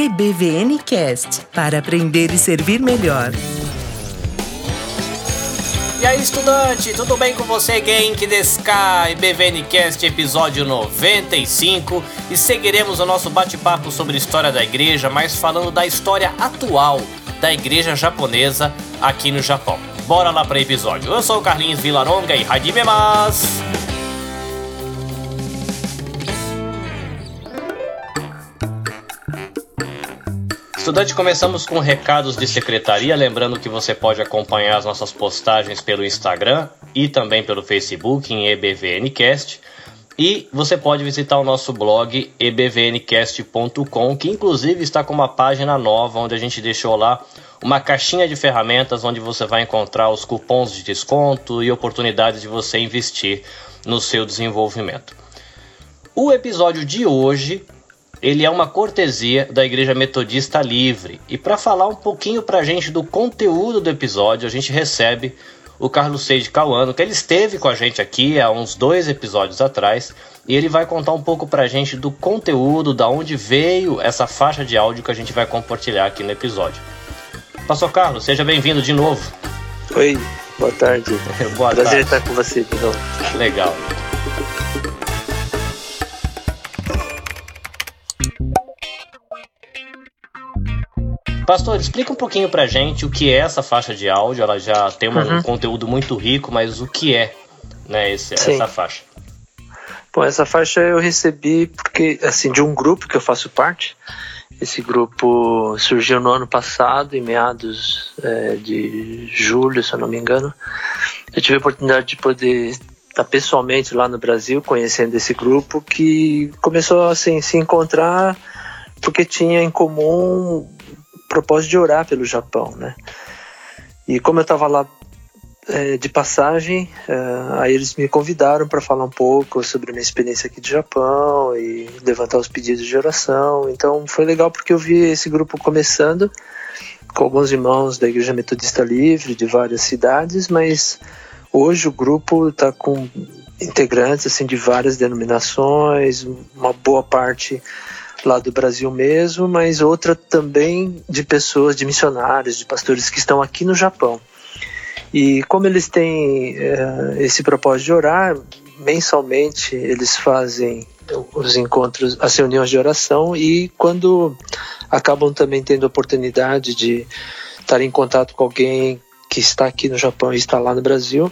EBVNcast para aprender e servir melhor. E aí, estudante, tudo bem com você, Genki Deskai, BVNcast episódio 95 e seguiremos o nosso bate-papo sobre história da igreja, mas falando da história atual da igreja japonesa aqui no Japão. Bora lá para o episódio. Eu sou o Carlinhos Vilaronga e Hajime Mas. Estudante, começamos com recados de secretaria, lembrando que você pode acompanhar as nossas postagens pelo Instagram e também pelo Facebook em EBVNcast. E você pode visitar o nosso blog ebvncast.com, que inclusive está com uma página nova onde a gente deixou lá uma caixinha de ferramentas onde você vai encontrar os cupons de desconto e oportunidades de você investir no seu desenvolvimento. O episódio de hoje ele é uma cortesia da Igreja Metodista Livre. E para falar um pouquinho para a gente do conteúdo do episódio, a gente recebe o Carlos Seide Cauano, que ele esteve com a gente aqui há uns dois episódios atrás, e ele vai contar um pouco para a gente do conteúdo, da onde veio essa faixa de áudio que a gente vai compartilhar aqui no episódio. Pastor Carlos, seja bem-vindo de novo. Oi, boa tarde. boa Prazer tarde. estar com você de novo. Legal. Pastor, explica um pouquinho pra gente o que é essa faixa de áudio. Ela já tem um Uhum. conteúdo muito rico, mas o que é né, esse- essa faixa? Bom, essa faixa eu recebi porque, assim, de um grupo que eu faço parte. Esse grupo surgiu no ano passado, em meados é, de julho, se eu não me engano. Eu tive a oportunidade de poder estar pessoalmente lá no Brasil, conhecendo esse grupo, que começou assim, a se encontrar porque tinha em comum propósito de orar pelo Japão, né? E como eu estava lá é, de passagem, é, aí eles me convidaram para falar um pouco sobre a minha experiência aqui do Japão e levantar os pedidos de oração. Então foi legal porque eu vi esse grupo começando com alguns irmãos da Igreja Metodista Livre de várias cidades, mas hoje o grupo está com integrantes assim de várias denominações, uma boa parte lá do Brasil mesmo, mas outra também de pessoas, de missionários, de pastores que estão aqui no Japão. E como eles têm eh, esse propósito de orar, mensalmente eles fazem os encontros, as reuniões de oração e quando acabam também tendo a oportunidade de estar em contato com alguém que está aqui no Japão e está lá no Brasil,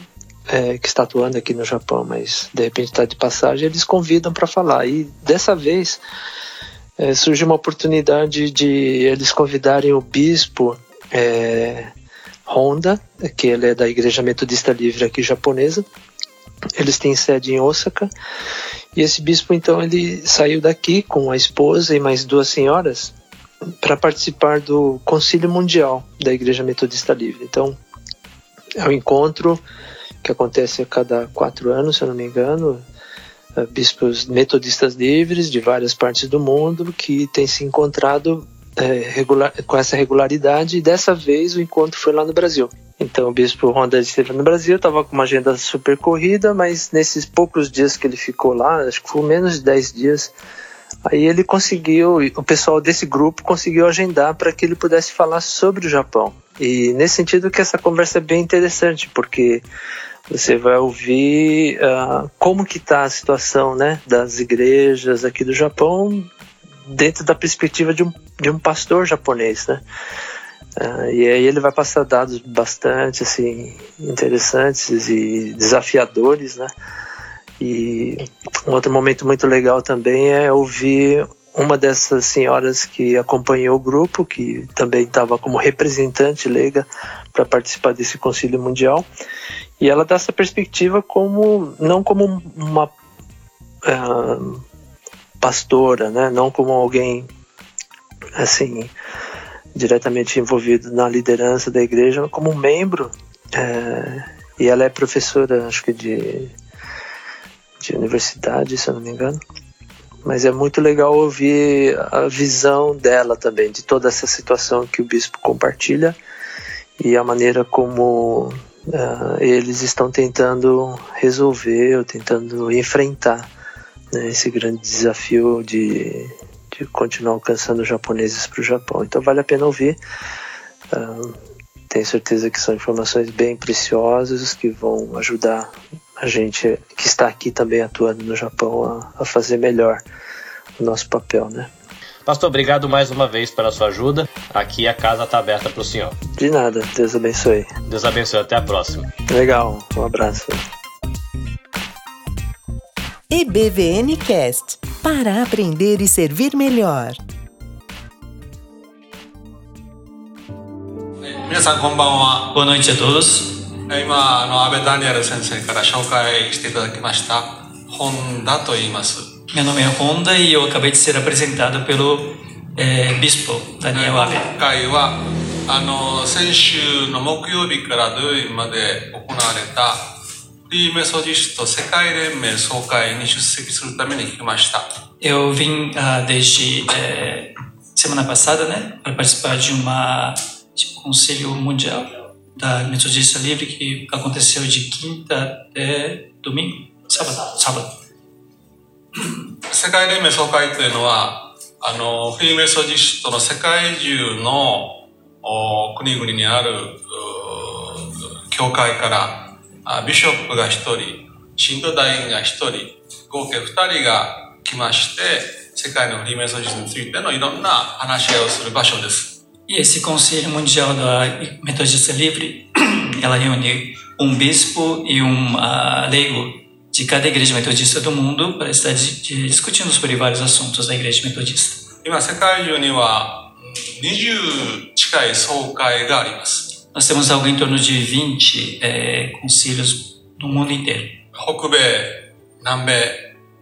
eh, que está atuando aqui no Japão, mas de repente está de passagem, eles convidam para falar. E dessa vez eh, surgiu uma oportunidade de eles convidarem o bispo eh, Honda, que ele é da Igreja Metodista Livre aqui japonesa. Eles têm sede em Osaka. E esse bispo, então, ele saiu daqui com a esposa e mais duas senhoras para participar do Concílio Mundial da Igreja Metodista Livre. Então, é um encontro que acontece a cada quatro anos, se eu não me engano. Eh, Bispos metodistas livres de várias partes do mundo que têm se encontrado é, regular, com essa regularidade e dessa vez o encontro foi lá no Brasil. Então o bispo Ronda esteve no Brasil, estava com uma agenda super corrida, mas nesses poucos dias que ele ficou lá, acho que foi menos de 10 dias, aí ele conseguiu, o pessoal desse grupo conseguiu agendar para que ele pudesse falar sobre o Japão. E nesse sentido que essa conversa é bem interessante, porque você vai ouvir ah, como que está a situação né, das igrejas aqui do Japão dentro da perspectiva de um, de um pastor japonês, né? Ah, e aí ele vai passar dados bastante assim interessantes e desafiadores, né? E um outro momento muito legal também é ouvir uma dessas senhoras que acompanhou o grupo, que também estava como representante leiga para participar desse concílio mundial, e ela dá essa perspectiva como não como uma ah, pastora, né? Não como alguém assim diretamente envolvido na liderança da igreja, como um membro. é, e ela é professora, acho que de de universidade, se eu não me engano. Mas é muito legal ouvir a visão dela também de toda essa situação que o bispo compartilha e a maneira como ah, eles estão tentando resolver tentando enfrentar né, esse grande desafio de, de continuar alcançando japoneses para o Japão. Então vale a pena ouvir. Uh, tenho certeza que são informações bem preciosas que vão ajudar a gente que está aqui também atuando no Japão a, a fazer melhor o nosso papel, né? Pastor, obrigado mais uma vez pela sua ajuda. Aqui a casa está aberta para o senhor. De nada, Deus abençoe. Deus abençoe, até a próxima. Legal, um abraço. EBVN Cast para aprender e servir melhor. 皆さんこんばんは。Boa noite a todos. 今あの安倍ダニエル先生から紹介していただきました本田と言います。 Meu nome é Honda e eu acabei de ser apresentado pelo eh, Bispo Daniel Abe. 今回はあの先週の木曜日から土曜日まで行われたフリーメソジスト世界連盟総会に出席するために来ました。Eu vim uh, desde eh, semana passada, né, para participar de uma de um conselho mundial da Metodista Livre que aconteceu de quinta até domingo, sábado, sábado. 世界連盟総会というのは、あの、フリーメソジストの世界中の国々にある教会からビショップが一人、信徒団員が一人、合計二人が来まして、世界のフリーメイソジストについてのいろんな話し合いをする場所です。E esse Conselho Mundial da Metodista Livre, ela reúne um bispo e um uh, leigo de cada igreja metodista do mundo para estar discutindo sobre vários assuntos da igreja metodista. 今、世界中には20近い総会があります。Nós temos algo em torno de 20 é, concílios no mundo inteiro. 北米、南米、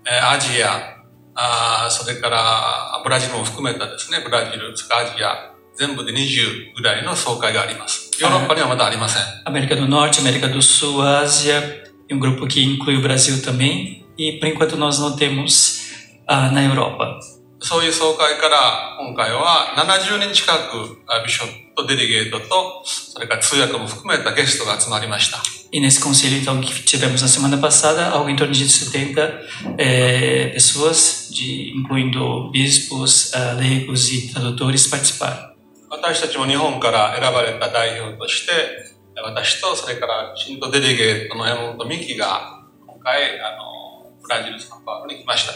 アジア、あそれからブラジルも含めたですね、ブラジル、アジア、全部で20ぐらいの総会があります。ヨーロッパにはまだありません。América do Norte, América do Sul, Ásia, e um grupo que inclui o Brasil também. E por enquanto nós não temos uh, na Europa. そういう総会から今回は70人近くビショップとデリゲートと、それから通訳も含めたゲストが集まりました。E nesse conselho, então, que tivemos na semana passada, algo em torno de 70 é, pessoas, de, incluindo bispos, uh, leigos e tradutores, participaram. 私たちも日本から選ばれた代表として、 私と、それから新都デリゲートの山本美希が、今回、あの、ブラジル・サンパウロに来ました。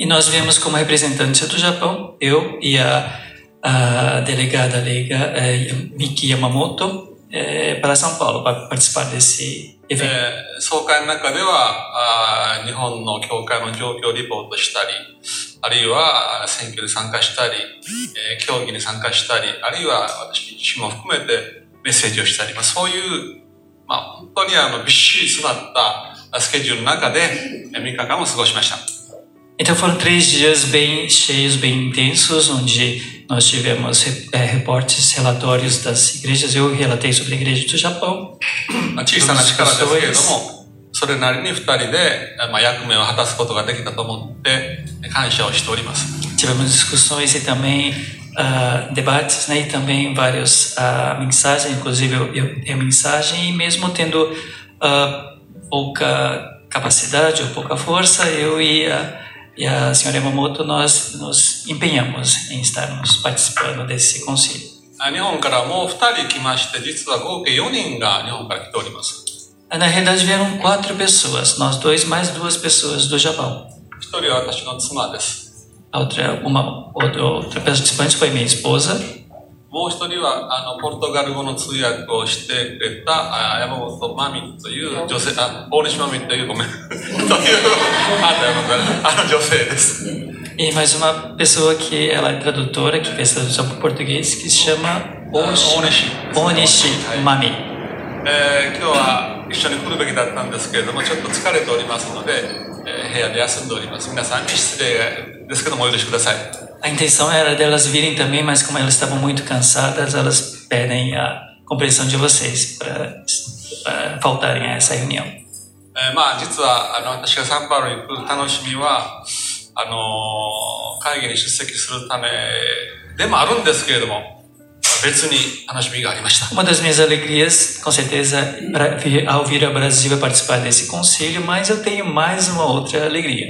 E nós viemos como representante do Japão, eu e a a delegada leiga é, Miki Yamamoto é, para São Paulo para participar desse. えー、総会の中ではあ日本の教会の状況をリポートしたり、あるいは選挙に参加したり、えー、競技に参加したり、あるいは私自身も含めてメッセージをしたり、まあ、そういう、まあ、本当にあのびっしり詰まったスケジュールの中で3日間を過ごしました。Então foram três dias bem cheios, bem intensos, onde nós tivemos é, reportes, relatórios das igrejas. Eu relatei sobre a igreja do Japão. それなりに二人で、まあ、役目を果たすことができたと思って感謝をしております。Tivemos discussões e também uh, debates, né, e também várias uh, mensagens, inclusive eu, eu tenho mensagem, e mesmo tendo uh, pouca capacidade ou pouca força, eu ia e a senhora Yamamoto, nós nos empenhamos em estarmos participando desse concílio. 日本からもう2人来まして、実は合計4人が日本から来ております。Na realidade vieram quatro pessoas, nós dois mais duas pessoas do Japão. 1人は私の妻です。 A outra, uma, outra, outra participante foi minha esposa. もう一人はあのポルトガル語の通訳をしてくれたあ山本真美という女性、あ、大西真美というごめん、というあの女性です。E mais uma pessoa que ela é tradutora, que fez tradução para o português, que se chama Onishi, Onishi Mami. えー、今日は一緒に来るべきだったんですけれども、ちょっと疲れておりますので、 えー、部屋で休んでおります。皆さんに失礼ですけどもお許しください。A intenção era delas virem também, mas como elas estavam muito cansadas, elas pedem a compreensão de vocês para faltarem a essa reunião. えー、まあ実はあの私がサンパウロに来る楽しみはあの会議に出席するためでもあるんですけれども Uma das minhas alegrias, com certeza, ao vir ao Brasil e participar desse concílio, mas eu tenho mais uma outra alegria.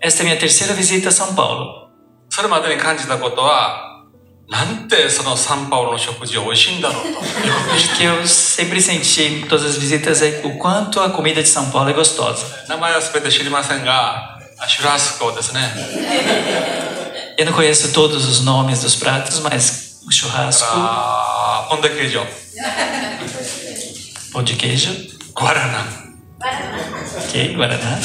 Esta é a minha terceira visita a São Paulo. それまでに感じたことは、なんてそのサンパウロの食事美味しいんだろうと。O que eu sempre senti em todas as visitas é o quanto a comida de São Paulo é gostosa. 名前は全て知りませんが、シュラスコですね。 Eu não conheço todos os nomes dos pratos, mas o churrasco. Ah, pão de queijo. Pão de queijo. Guaraná. Ok, Guaraná.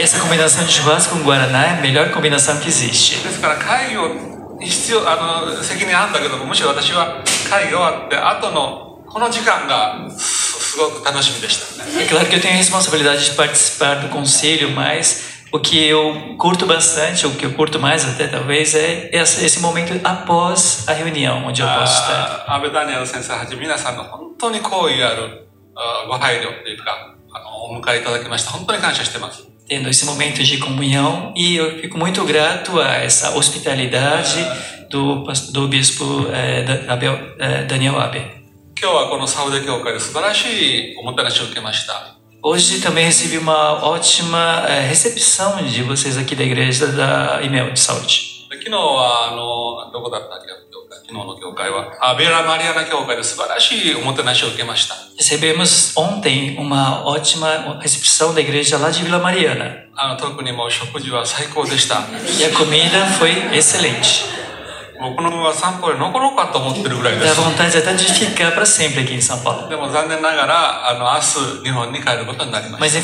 Essa combinação de churrasco com Guaraná é a melhor combinação que existe. ですから会議を必要あの責任あるんだけどむしろ私は会議終わって後のこの時間がすごく楽しみでした。É claro que eu tenho a responsabilidade de participar do conselho, mas o que eu curto bastante, o que eu curto mais até talvez, é esse momento após a reunião, onde eu posso estar. 安倍ダニエル先生はじめ皆さんの本当に好意あるご配慮というか、あのお迎えいただきまして本当に感謝してます。Tendo esse momento de comunhão e eu fico muito grato a essa hospitalidade do, do bispo eh, Abel, eh, Daniel Abe. 今日はこのサウデ教会で素晴らしいおもてなしを受けました。 Hoje também recebi uma ótima é, recepção de vocês aqui da igreja da Imel de Saúde. Recebemos ontem uma ótima recepção da igreja lá de Vila Mariana. E a comida foi excelente. 僕のままサンポール残ろうかと思ってるぐらいです。でも残念ながら、あの、明日日本に帰ることになりました。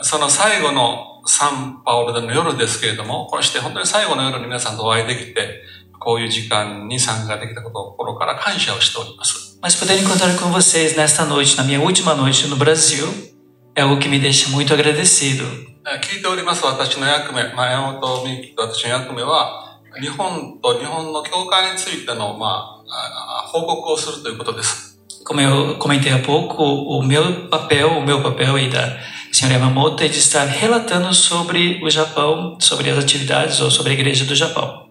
その最後のサンパウルでの夜ですけれども、こうして本当に最後の夜に皆さんとお会いできて、こういう時間に参加できたことを心から感謝をしております。Mas poder encontrar com vocês. 聞いております私の役目、前本美樹と私の役目は、日本と日本の教会についての、まあ、報告をするということです。Como eu comentei há pouco, o meu papel, o meu papel e da senhora Yamamoto é de estar relatando sobre o Japão, sobre as atividades ou sobre a igreja do Japão.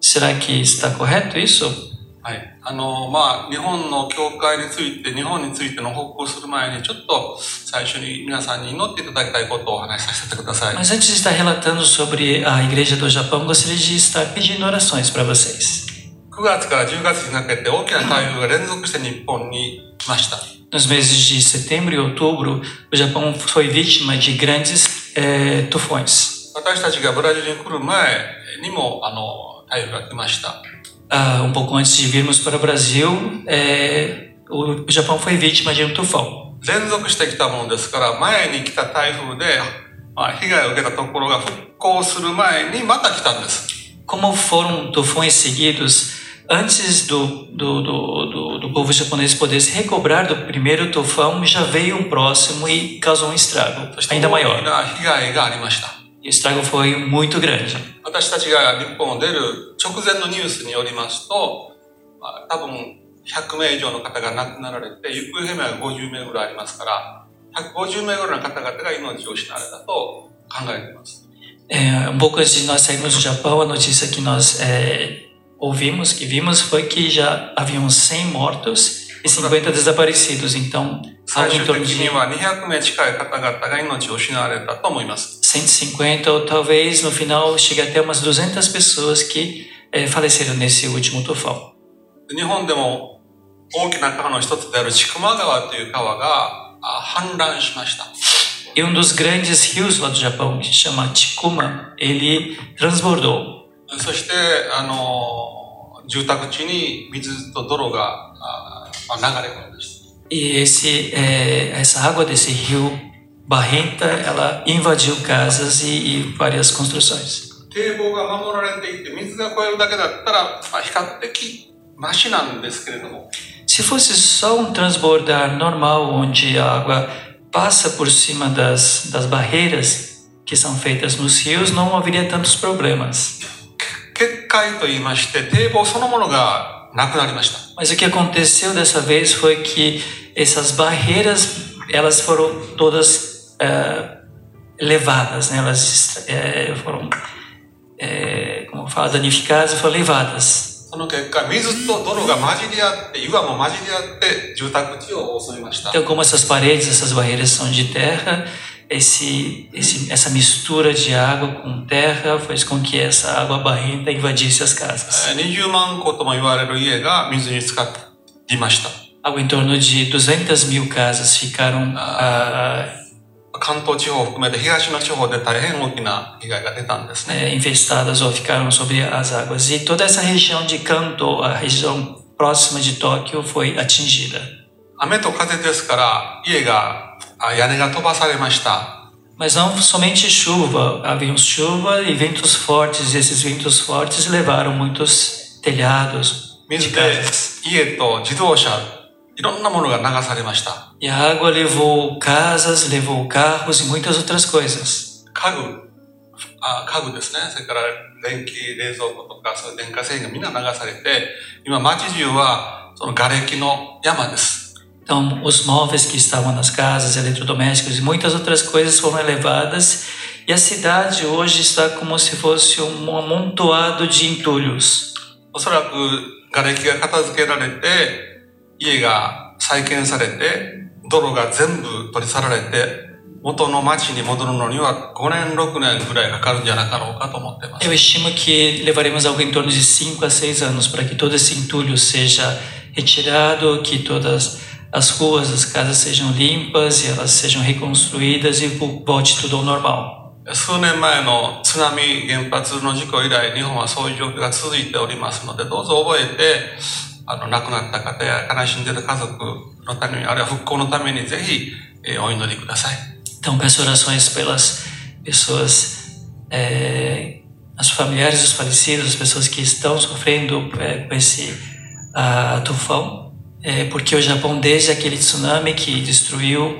Será que está correto isso? はい。あの、まあ、日本の教会について、日本についての報告をする前に、ちょっと最初に皆さんに祈っていただきたいことをお話しさせてください。Mas antes de estar relatando sobre a igreja do Japão, gostaria de estar pedindo orações para vocês. 9月から10月にかけて大きな台風が連続して日本に来ました。Nos meses de setembro e outubro, o Japão foi vítima de grandes eh, tufões. 私たちがブラジルに来る前にも、あの、台風が来ました。Uh, um pouco antes de virmos para o Brasil, é, o Japão foi vítima de um tufão. Como foram tufões seguidos, antes do, do, do, do, do povo japonês poder se recobrar do primeiro tufão, já veio um próximo e causou um estrago ainda maior. E o estrago foi muito grande. 私たちが日本を出る直前のニュースによりますと、まあ、多分100名以上の方が亡くなられて、行方不明が50名ぐらいありますから、150名ぐらいの方々が命を失われたと考えています。É, um pouco antes de nós sairmos do Japão, a notícia que nós é, ouvimos, que vimos, foi que já haviam 100 mortos e 50 desaparecidos. Então, algo em torno de 150 ou talvez no final chegue até umas 200 pessoas que eh, faleceram nesse último tufão. 日本でも大きな川の一つである千曲川という川が氾濫しました。E um dos grandes rios lá do Japão, que se chama Chikuma, ele transbordou. そして、あの、住宅地に水と泥が流れ込みました。 E esse, é, essa água desse rio barrenta, ela invadiu casas e, e várias construções. Se fosse só um transbordar normal, onde a água passa por cima das, das barreiras que são feitas nos rios, não haveria tantos problemas. Mas o que aconteceu dessa vez foi que essas barreiras elas foram todas uh, levadas, né? elas é, foram, é, como fala, danificadas e foram levadas. その結果、水と泥が混じり合って、岩も混じり合って、住宅地を襲いました。Então, como essas paredes, essas barreiras são de terra, esse, esse, essa mistura de água com terra fez com que essa água barrenta invadisse as casas. 20万戸とも言われる家が水に浸かりました。Algo em torno de 200 mil casas ficaram uh, 関東地方を含めて東の地方で大変大きな被害が出たんですね。infestadas ou ficaram sobre as águas. E toda essa região de Kanto, a região próxima de Tóquio, foi atingida. 雨と風ですから家が 屋根が飛ばされました。Mas não somente chuva, havia chuva e ventos fortes, e esses ventos fortes levaram muitos telhados de casas. 家と自動車いろんなものが流されました。E a água levou casas, levou carros e muitas outras coisas. 家具、あ家具ですね。それから電気、冷蔵庫とか、そういう電化製品がみんな流されて、今街中はその瓦礫の山です。 Então, os móveis que estavam nas casas, eletrodomésticos e muitas outras coisas foram elevadas, e a cidade hoje está como se fosse um amontoado de entulhos. おそらく瓦礫が片付けられて、家が再建されて、泥が全部取り去られて、元の町に戻るのには5年、6年ぐらいかかるんじゃなかろうかと思っています。Eu estimo que levaremos algo em torno de 5 a 6 anos para que todo esse entulho seja retirado, que todas as ruas, as casas sejam limpas e elas sejam reconstruídas e volte tudo ao normal. 数年前の津波原発の事故以来、日本はそういう状況が続いておりますので、どうぞ覚えて、あの、亡くなった方や悲しんでいる家族のために、あるいは復興のためにぜひ、えー、お祈りください。Então, peço orações pelas pessoas, é, os familiares dos falecidos, as pessoas que estão sofrendo é, com esse uh, tufão, é, porque o Japão, desde aquele tsunami que destruiu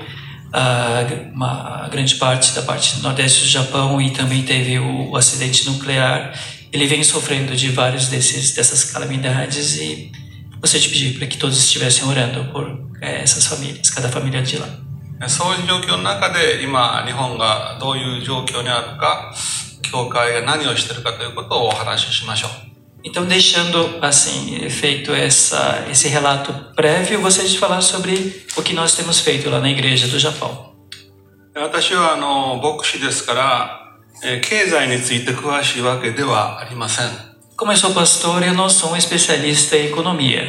uh, uma grande parte da parte nordeste do Japão e também teve o, o acidente nuclear, ele vem sofrendo de vários desses dessas calamidades e gostaria de pedir para que todos estivessem orando por é, essas famílias, cada família de lá. そういう状況の中で今日本がどういう状況にあるか、教会が何をしているかということをお話ししましょう。 Então, deixando assim feito essa, esse relato prévio, gostaria de falar sobre o que nós temos feito lá na igreja do Japão. 私はあの牧師ですから、え経済について詳しいわけではありません。Como eu sou pastor, eu não sou um especialista em economia.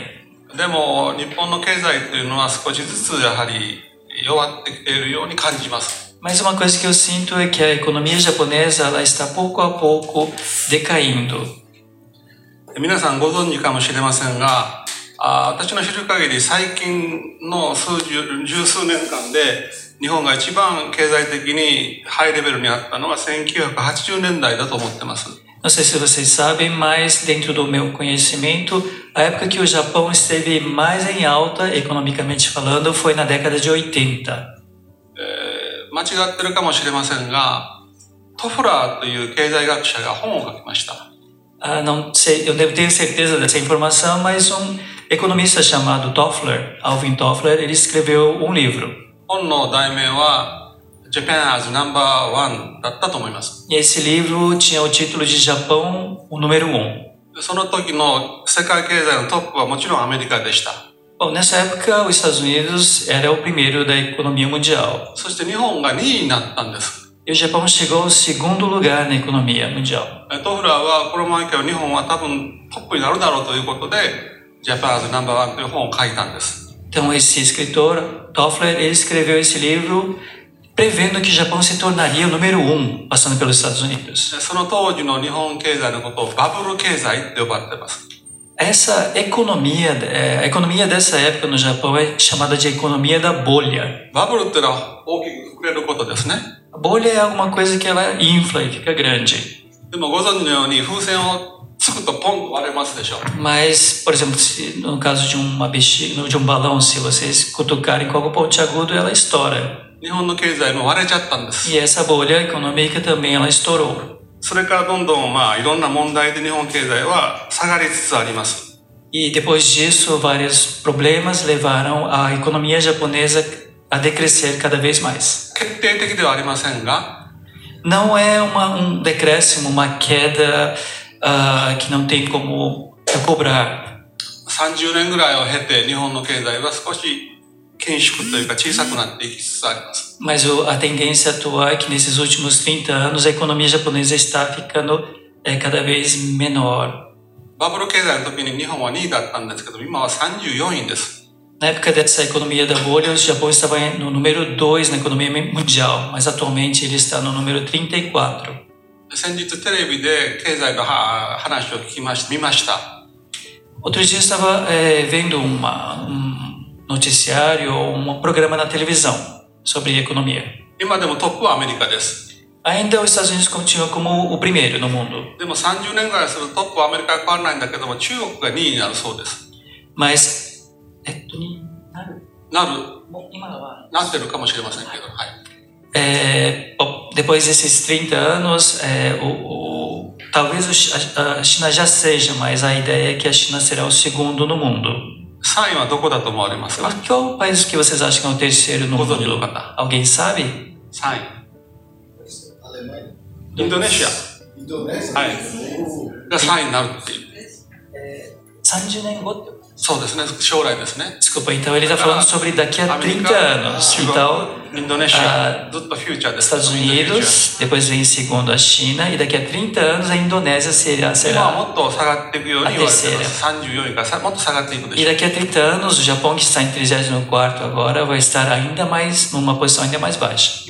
でも日本の経済というのは少しずつやはり弱ってきているように感じます。Mas uma coisa que eu sinto é que a economia japonesa ela está pouco a pouco decaindo. 皆さんご存知かもしれませんが、あ私の知る限り最近の数十十数年間で日本が一番経済的にハイレベルにあったのは1980年代だと思ってます。Não sei se vocês sabem, mas dentro do meu conhecimento, a época que o Japão esteve mais em alta, economicamente falando, foi na década de 80. 間違ってるかもしれませんが、トフラーという経済学者が本を書きました。Ah, não sei, eu devo ter certeza dessa informação, mas um economista chamado Toffler, Alvin Toffler, ele escreveu um livro. 本の題名は Japan as number one だったと思います。E esse livro tinha o título de Japão, o número um. その時の世界経済のトップはもちろんアメリカでした。Bom, nessa época, os Estados Unidos era o primeiro da economia mundial. そして日本が2位になったんです。 e o Japão chegou ao segundo lugar na economia mundial. Então esse escritor, Toffler, ele escreveu esse livro prevendo que o Japão se tornaria o número um, passando pelos Estados Unidos. Essa economia, é, a economia dessa época no Japão é chamada de economia da bolha. A bolha é alguma coisa que ela infla e fica grande. Mas, por exemplo, se, no caso de uma bexiga, de um balão, se vocês cutucarem com algo pontiagudo, ela estoura. 日本の経済も割れちゃったんです。E essa bolha econômica também ela estourou. それからどんどんまあいろんな問題で日本経済は下がりつつあります。E depois disso, vários problemas levaram a economia japonesa a decrescer cada vez mais. 決定的ではありませんが、 não é uma, um decréscimo, uma queda uh, que não tem como cobrar. 30年ぐらいを経て日本の経済は少し緊縮というか小さくなっていきつつあります。Mas a tendência atual é que nesses últimos 30 anos a economia japonesa está ficando é, cada vez menor. バブル経済の時に日本は2位だったんですけど、今は34位です。 Na época dessa economia da bolha, o Japão estava no número 2 na economia mundial, mas atualmente ele está no número 34. 先日テレビで経済の話を聞きまし見ました。Outro dia eu estava é, vendo uma, um noticiário ou um programa na televisão sobre economia. 今でもトップはアメリカです。Ainda os Estados Unidos continuam como o primeiro no mundo. で ネットになるなる今はなってるかもしれませんけど、はい。É, depois desses 30 anos, é, o, o, talvez a, China já seja, mas a ideia é que a China será o segundo no mundo. Qual o país que vocês acham que é o terceiro no mundo? Alguém sabe? Sai. Alemanha. Indonésia. Indonésia? Sai. 30年後ってそうですね、将来ですね。Desculpa, então ele está falando sobre daqui a 30 anos. Então, uh, Estados Unidos, depois vem em segundo a China, e daqui a 30 anos a Indonésia será, será a terceira. E daqui a 30 anos o Japão, que está em 34 agora, vai estar ainda mais, numa posição ainda mais baixa.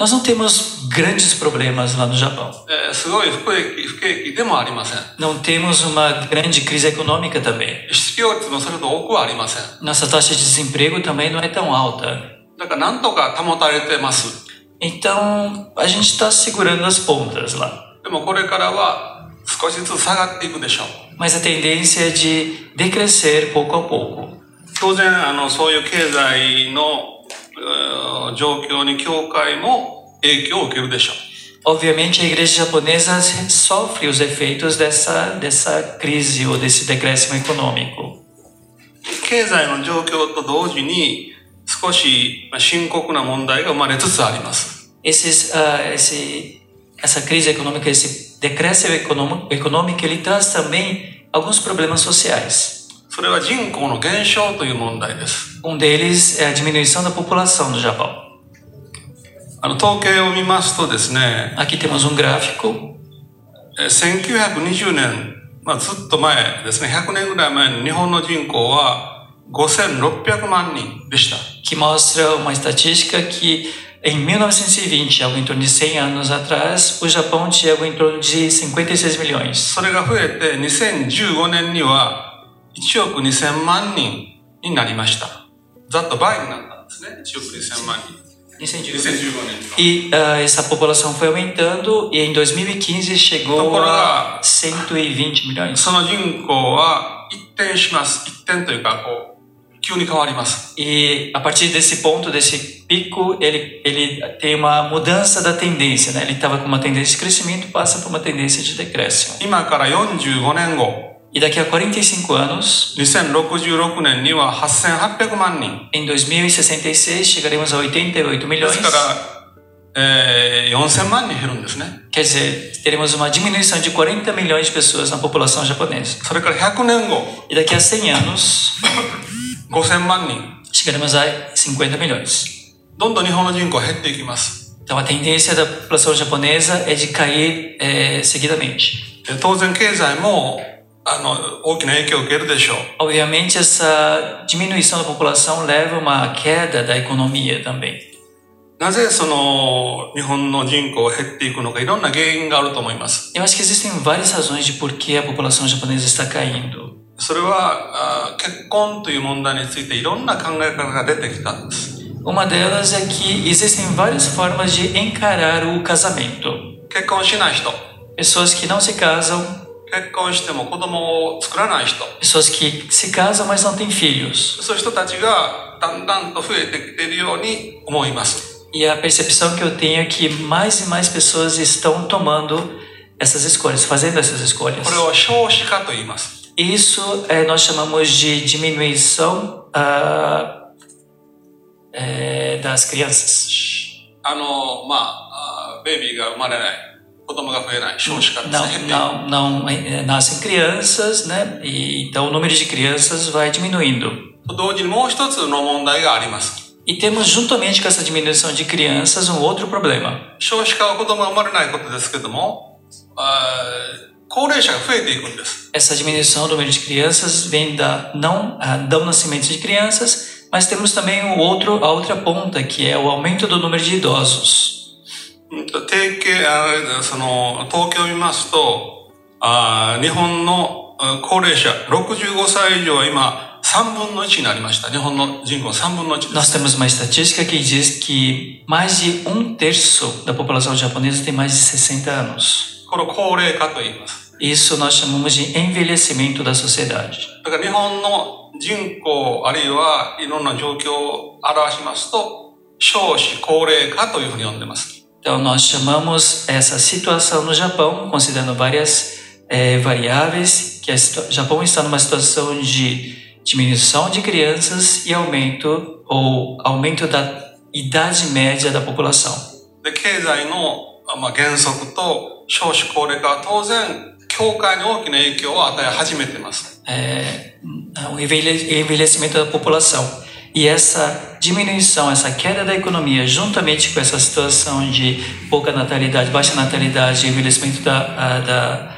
nós não temos grandes problemas lá no Japão. É, não temos uma grande crise econômica também. Nossa taxa de desemprego também não é tão alta. Então, a gente está segurando as pontas lá. Mas a tendência é de decrescer pouco a pouco. 当然あのそういう経済の 状況に教会も影響を受けるでしょう。Obviamente, a igreja japonesa sofre os efeitos dessa, dessa crise ou desse decréscimo econômico. 経済の状況と同時に少し深刻な問題が生まれつつあります。Esses, uh, esse, essa crise econômica, esse decréscimo econômico, ele traz também alguns problemas sociais. それは人口の減少という問題です。Um deles é a diminuição da população do Japão. あの統計を見ますとですね、Aqui temos um gráfico. 1920年、まあ、ずっと前ですね、100年ぐらい前に日本の人口は5600万人でした。Que mostra uma estatística que em 1920, algo em torno de 100 anos atrás, o Japão tinha algo em torno de 56 milhões. それが増えて2015年には1億2000万人になりました。ざっと倍になったんですね。1億2000万人。2015 E uh, essa população foi aumentando e em 2015 chegou a 120 milhões. その人口は一転します。一転というか、こう、急に変わります。E a partir desse ponto, desse pico, ele, ele tem uma mudança da tendência, né? Ele estava com uma tendência de crescimento, passa por uma tendência de decréscimo. 今から45年後、 e daqui a 45 anos, em 2066 chegaremos a 88 milhões. Quer dizer, teremos uma diminuição de 40 milhões de pessoas na população japonesa. E daqui a 100 anos, chegaremos a 50 milhões. Então a tendência da população japonesa é de cair é, seguidamente. 当然経済も あの大きな影響を受けるでしょう。Obviamente, essa diminuição da população leva a uma queda da economia também. なぜその日本の人口が減っていくのかいろんな原因があると思います。Eu acho que existem várias razões de por que a população japonesa está caindo. それは結婚という問題についていろんな考え方が出てきたんです。Uma delas é que existem várias formas de encarar o casamento. 結婚しない人。Pessoas que não se casam 結婚しても子供を作らない人 pessoas que se casam mas não têm filhos そういう人たちがだんだんと増えてきているように思います E a percepção que eu tenho é que mais e mais pessoas estão tomando essas escolhas, fazendo essas escolhas. Isso é, nós chamamos de diminuição uh, é, das crianças. あの、まあ、あベイビーが生まれない、 子供が増えない、少子化ですね。 Não, 減っていく não, não eh, nascem crianças, né? E, então o número de crianças vai diminuindo. と同時にもう一つの問題があります。 E temos juntamente com essa diminuição de crianças um outro problema. 少子化は子供が生まれないことですけども、あー高齢者が増えていくんです。 Essa diminuição do número de crianças vem da não ah, não nascimento de crianças, mas temos também o outro a outra ponta que é o aumento do número de idosos. うんと定型あその統計を見ますとあー日本のうん高齢者65歳以上は今3分の1になりました日本の人口の3分の1で Nós す temos uma estatística que diz que mais de um terço da população japonesa tem mais de 60 anos. これを高齢化と言います Isso nós chamamos de envelhecimento da sociedade. だから日本の人口あるいはいろんな状況を表しますと少子高齢化というふうに呼んでます Então, nós chamamos essa situação no Japão, considerando várias eh, variáveis, que o Japão está numa situação de diminuição de crianças e aumento ou aumento da idade média da população. で経済の、まあ、減速と少子高齢化は当然教会に大きな影響を与え始めています É, o envelhe- envelhecimento da população. E essa diminuição, essa queda da economia, juntamente com essa situação de pouca natalidade, baixa natalidade e envelhecimento da, a- da,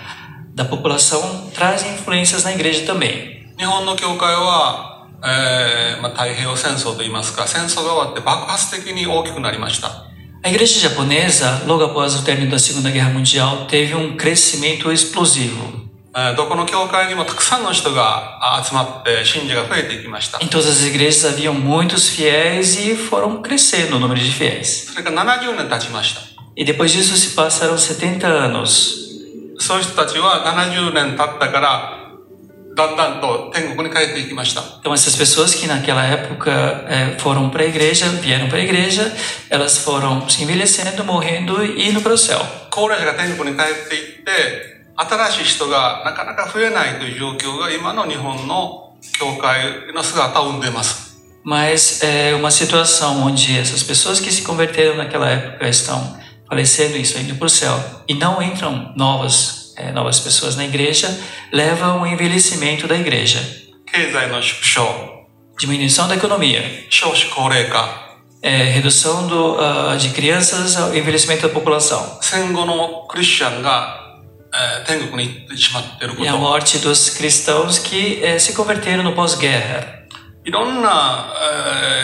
da população, traz influências na igreja também. 日本の教会は、えーまあ、太平洋戦争といいますか戦争が終わって爆発的に大きくなりました A igreja japonesa, logo após o término da Segunda Guerra Mundial, teve um crescimento explosivo. えーどこの教会にもたくさんの人があ集まって信者が増えていきました Em todas as igrejas haviam muitos fiéis e foram crescendo o número de fiéis. それから70年経ちました E depois disso se passaram 70 anos. そういう人たちは70年経ったからだんだんと天国に帰っていきました Então essas pessoas que naquela época eh, foram para a igreja, vieram para a igreja, elas foram se envelhecendo, morrendo e indo para o céu. 高齢者が天国に帰っていって 新しい人がなかなか増えないという状況が今の日本の教会の姿を生んでいます Mas é uma situação onde essas pessoas que se converteram naquela época estão falecendo e estão indo para o céu e não entram novas, eh, novas pessoas na igreja, leva ao envelhecimento da igreja. 経済の縮小 Diminuição da economia, 少子高齢化 eh, redução do, ah, de crianças ao envelhecimento da população 戦後のクリスチャンが、 e a と morte dos cristãos que eh, se converteram no pós-guerra. いろんな、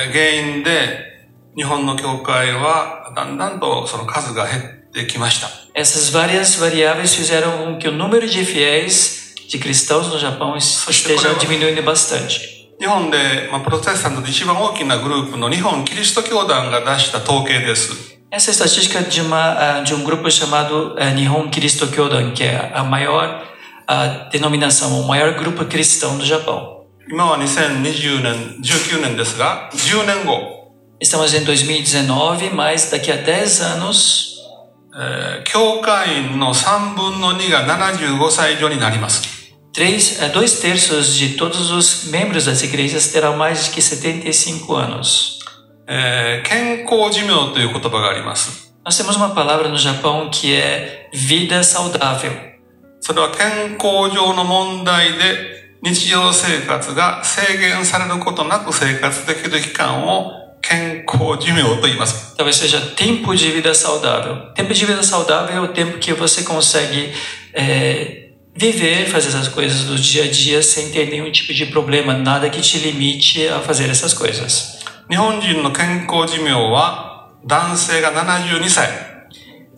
えー原因で日本の教会はだんだんとその数が減ってきました Essas várias variáveis fizeram com que o número de fiéis, de cristãos no Japão, esteja diminuindo bastante. 日本で、まあ、プロテスタントで一番大きなグループの日本キリスト教団が出した統計です Essa é a estatística de, uma, ah, de um grupo chamado eh, Nihon Kiristo Kyodan, que é a maior ah, denominação, o maior grupo cristão do Japão. 今は2020年19年ですが10年後 Estamos em 2019, mas daqui a 10 anos, えー教会員の3分の2が75歳以上になります。 três, eh, dois terços de todos os membros das igrejas terão mais de que 75 anos. えー健康寿命という言葉があります。 Nós temos uma palavra no Japão que é vida saudável. それは健康上の問題で日常生活が制限されることなく生活できる期間を健康寿命と言います。 Talvez seja tempo de vida saudável. Tempo de vida saudável é o tempo que você consegue eh, viver, fazer essas coisas do dia a dia sem ter nenhum tipo de problema, nada que te limite a fazer essas coisas. 日本人の健康寿命は男性が72歳、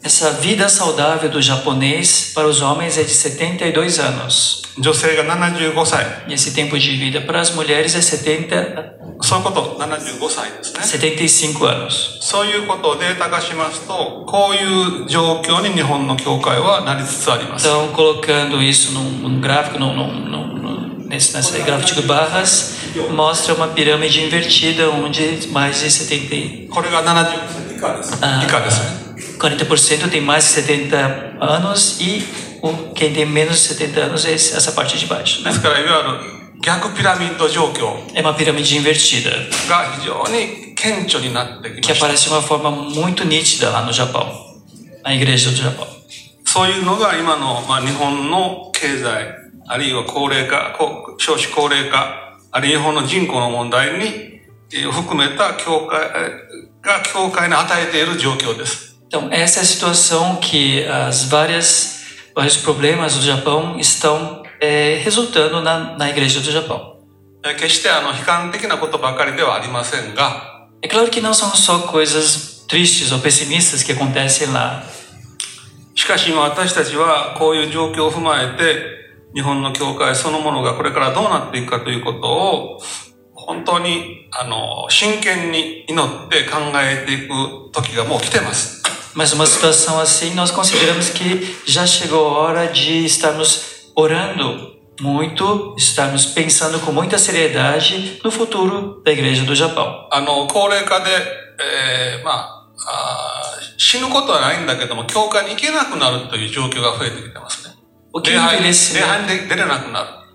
Essa vida saudável do japonês para os homens é de 72 anos. 女性が75歳。 E esse tempo de vida para as mulheres é 70, そういうこと、75歳ですね。 75 anos. そういうことをデータ化しますと、こういう状況に日本の教会はなりつつあります。 Então, colocando isso num, num gráfico, num, num, num, num- nesse, nessa gráfico de barras, mostra uma pirâmide invertida onde mais de 70, e- これが70以下です。以下ですね。 40% tem mais de 70 anos e o, quem tem menos de 70 anos é esse- essa parte de baixo. ですから、いわゆる逆ピラミッド状況 É uma pirâmide invertida. が非常に que aparece de uma forma muito nítida lá no Japão, na igreja do Japão. そういうのが今の、まあ、日本の経済、 あるいは高齢化、少子高齢化、あるいは日本の人口の問題に含めた教会が教会に与えている状況です。Então, essa é a situação que as várias vários problemas do Japão estão é, resultando na, na igreja do Japão. É claro que não são só coisas tristes ou pessimistas que acontecem lá. しかし今私たちはこういう状況を踏まえて日本の教会そのものがこれからどうなっていくかということを本当にあの真剣に祈って考えていく時がもう来てます。Mas uma situação assim, nós consideramos que já chegou a hora de estarmos orando muito, estarmos pensando com muita seriedade no futuro da igreja do Japão. あの、高齢化で、えー、まあ、あ死ぬことはないんだけども、教会に行けなくなるという状況が増えてきてますね。O que,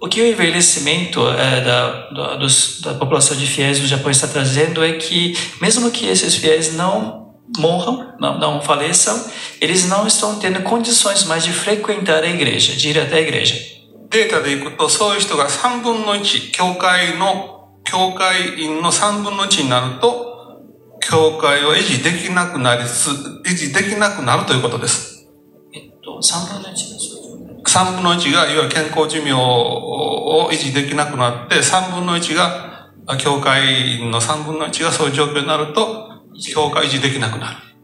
o que o envelhecimento é, da, da, dos, da população de fiéis do Japão está trazendo é que, mesmo que esses fiéis não morram, não, não faleçam, eles não estão tendo condições mais de frequentar a igreja, de ir até a igreja. データでいくと、そういう人が3分の1、教会の、教会員の3分の1になると、教会は維持できなくなりつ、維持できなくなるということです。えっと、3分の1です。 3分の1が、いわゆる健康寿命を維持できなくなって、3分の1が、教会員の3分の1がそういう状況になると、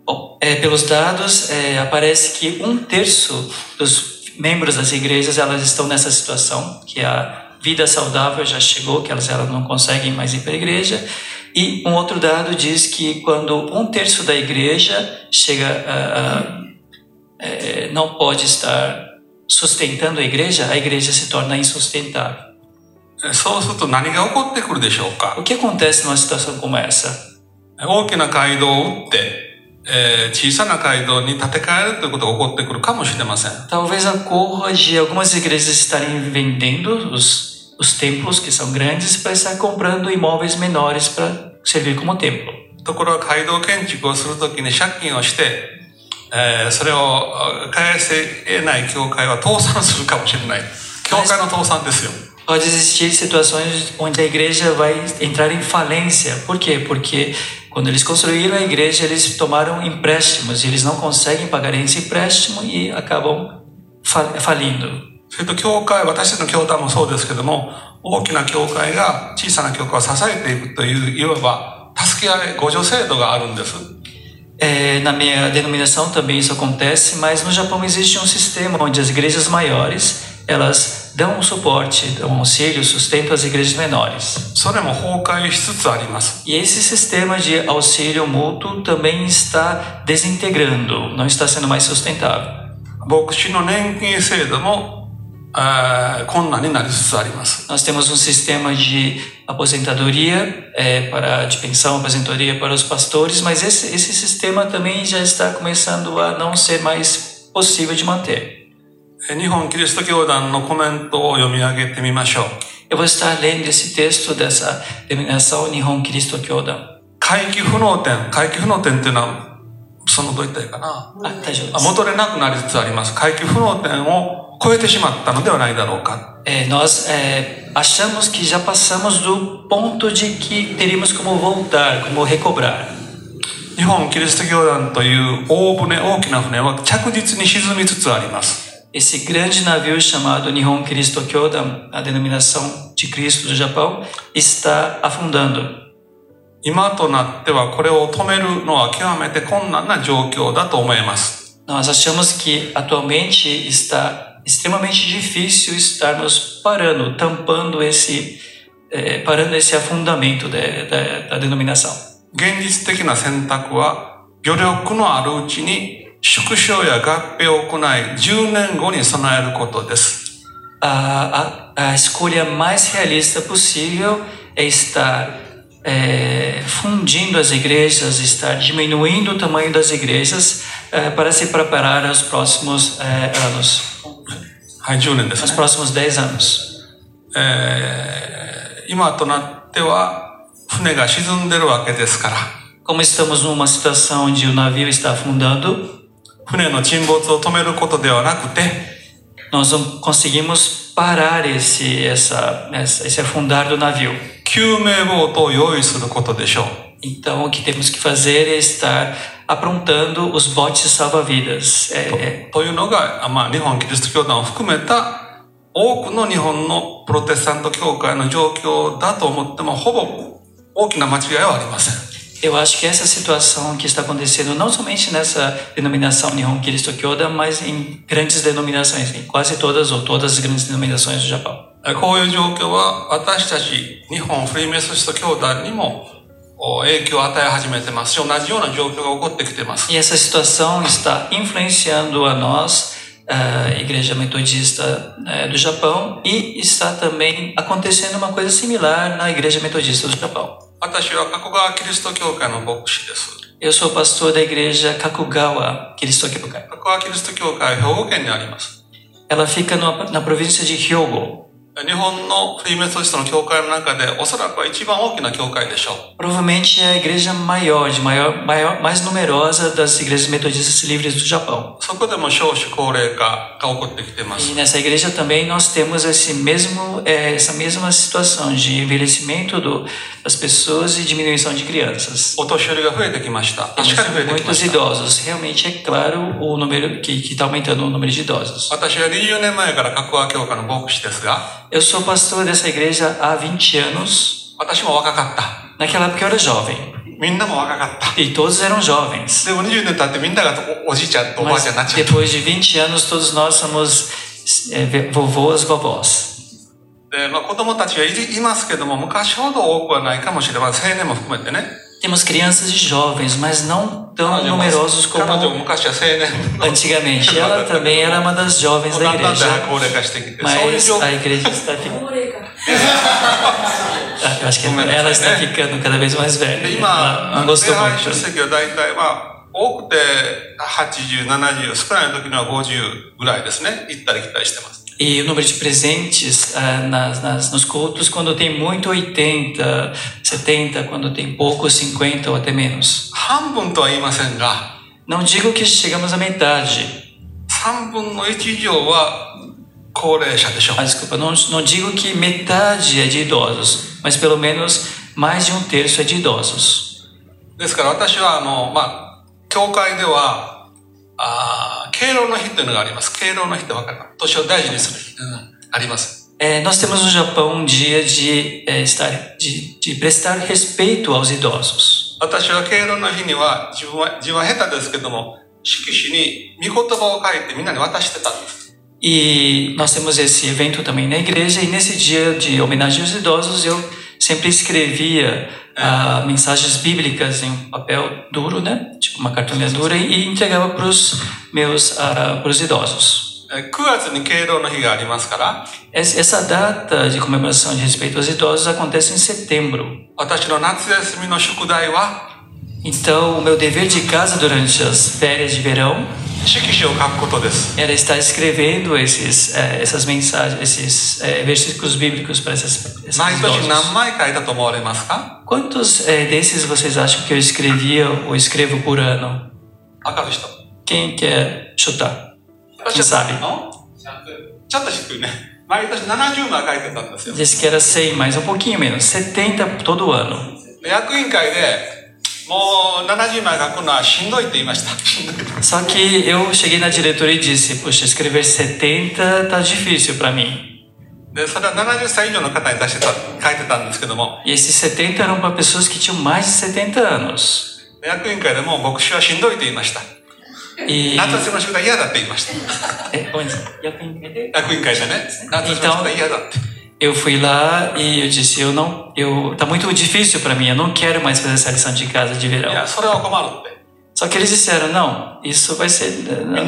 Bom, é, pelos dados, é, aparece que um terço dos membros das igrejas elas estão nessa situação, que a vida saudável já chegou, que elas, elas não conseguem mais ir para a igreja. E um outro dado diz que quando um terço da igreja chega a, a é, não pode estar sustentando a igreja, a igreja se torna insustentável. O que acontece numa situação como essa? 大きな街道を打って、えー、小さな街道に建て替えるということが起こってくるかもしれません。Talvez ocorra de algumas igrejas estarem vendendo os, os templos que são grandes para estar comprando imóveis menores para servir como templo. ところが街道建築をするときに借金をして、 えー、それを返せ得ない教会は倒産するかもしれない。教会の倒産ですよ。Pode existir situações onde a igreja vai entrar em falência. Por quê? Porque quando eles construíram a igreja, eles tomaram empréstimos e eles não conseguem pagar esse empréstimo e acabam falindo. それと教会、私たちの教団もそうですけども、大きな教会が小さな教会を支えていくという、いわば助け合い、互助制度があるんです。É, na minha denominação também isso acontece, mas no Japão existe um sistema onde as igrejas maiores elas dão um suporte, dão auxílio, sustentam as igrejas menores. E esse sistema de auxílio mútuo também está desintegrando, não está sendo mais sustentável. Nós temos um sistema de aposentadoria é, para de pensão, aposentadoria para os pastores, mas esse, esse sistema também já está começando a não ser mais possível de manter. 日本キリスト教団のコメントを読み上げてみましょう。Eu vou estar lendo esse texto dessa denominação Nihon Kiristo Kyodan. 回帰不能点、回帰不能点っていうのは、そのどういったらいいかな。あ、大丈夫です。戻れなくなりつつあります。回帰不能点を超えてしまったのではないだろうか。É, nós é, achamos que já passamos do ponto de que teríamos como voltar, como recobrar. 日本キリスト教団という大船、大きな船は着実に沈みつつあります。esse grande navio chamado Nihon Kiristo Kyodan, a denominação de Cristo do Japão, está afundando. 今となってはこれを止めるのは極めて困難な状況だと思います。Nós achamos que atualmente está extremamente difícil estarmos parando, tampando esse, eh, parando esse afundamento de, de, da denominação. 現実的な選択は余力のあるうちに縮小や合併を行い、10年後に備えることです。A, a, a escolha mais realista possível é estar é, fundindo as igrejas, estar diminuindo o tamanho das igrejas é, para se preparar aos próximos é, anos. Os próximos 10 anos. えー、今となっては船が沈んでるわけですから、Como estamos numa situação onde o navio está afundando, 船の沈没を止めることではなくて、nós não conseguimos parar esse, essa- esse afundar do navio. 救命ボートを用意することでしょう。Então, o que temos que fazer é estar aprontando os botes salva-vidas. É, é, というのが、あまあ、日本キリスト教団を含めた多くの日本のプロテスタント教会の状況だと思っても、ほぼ大きな間違いはありません。 eu acho que essa situação que está acontecendo não somente nessa denominação Nihon Kiristo Kyoda, mas em grandes denominações, em quase todas ou todas as grandes denominações do Japão. えこういう状況は私たち日本フリーメソシスト教団にもお 影響を与え始めてますし、同じような状況が起こってきてます。 E essa situação está influenciando a nós, a Igreja Metodista eh, do Japão, e está também acontecendo uma coisa similar na Igreja Metodista do Japão. 私は加古川キリスト教会の牧師です。 Eu sou pastor da Igreja Kakugawa Kiristo Kyokai. 加古川キリスト教会は兵庫県にあります。 Ela fica no- na província de Hyogo. 日本のフリーメソシストの教会の中でおそらくは一番大きな教会でしょう。 Provavelmente é a igreja maior, de maior, maior, mais numerosa das igrejas metodistas livres do Japão. そこでも少子高齢化が起こってきてます。 E nessa igreja também nós temos esse mesmo, eh, essa mesma situação de envelhecimento do, das pessoas e diminuição de crianças. お年寄りが増えてきました。確かに増えてきま Muitos した。 idosos. Realmente é claro o número que está aumentando o número de idosos. 私は20年前から加古川教会の牧師ですが、 Eu sou pastor dessa igreja há 20 anos. 私も若かった。 Naquela época eu era jovem みんなも若かった。 e todos eram jovens. でも20年経ってみんながおおじいちゃんとおばあ Mas ちゃんになっちゃった。 depois de 20 anos, todos nós somos eh, vovôs, vovós. で、まあ子供たちはいいますけども、昔ほど多くはないかもしれません。青年も含めてね。Temos crianças e jovens, mas não 彼 tão numerosos como antigamente. Ela também era uma das jovens da igreja, mas 状 a 況 igreja está ficando. Ah, Eu acho que ela está ficando cada vez mais で velha. 今、Ela não 礼 gostou muito. 多くて80、70、少ない時には50ぐらいですね。行ったり来たりしてます。E o número de presentes ah, nas, nas, nos cultos, quando tem muito, 80, 70, quando tem pouco, 50 ou até menos. 半分とは言いませんが、 Não digo que chegamos à metade. 3分の1以上は高齢者でしょう Ah, desculpa, não, não digo que metade é de idosos, mas pelo menos mais de um terço é de idosos. ですから私は、あの、まあ、教会では、 あー敬老の日というのがあります。敬老の日って分かるかな年を大事にする日。うん、あります。É, nós temos no Japão um dia de, é, estar, de, de prestar respeito aos idosos. 私は敬老の日には、自分は、自分は下手ですけども、色紙に見言葉を書いてみんなに渡してたんです。E nós temos esse evento também na igreja, e nesse dia de homenagem aos idosos eu sempre escrevia ah, mensagens bíblicas em um papel duro, né? Tipo uma cartolina dura, e entregava para os meus ah, pros idosos. え9月に敬老の日がありますから、 Essa essa data de comemoração de respeito aos idosos acontece em setembro. 私の夏休みの宿題は、 Então, o meu dever de casa durante as férias de verão 色紙を書くことです。 era estar escrevendo esses, eh, essas mensagens, esses eh, versículos bíblicos para essas, esses 毎年 idosos. 何枚書いたと思われますか Quantos eh, desses vocês acham que eu escrevia ou escrevo por ano? わかる人。 Quem quer chutar? Quem sabe? ちょっと低いね。毎年70枚書いてたんですよ。 Disse que era 100, mas um pouquinho menos. 70 todo ano. で役員会で、 もう70枚書くのはしんどいと言いました。さっき、よ、た、たじふ、それは70歳以上の方に出してた、書いてたんですけども。いえ、役員会でも、牧師はしんどいと言いました。夏休みの宿題嫌だって言いました。え、ご。役員会じゃ員会ね。て。eu fui lá e eu disse, eu não, eu tá muito difícil para mim, eu não quero mais fazer essa lição de casa de verão. Só que eles disseram, não, isso vai ser, não,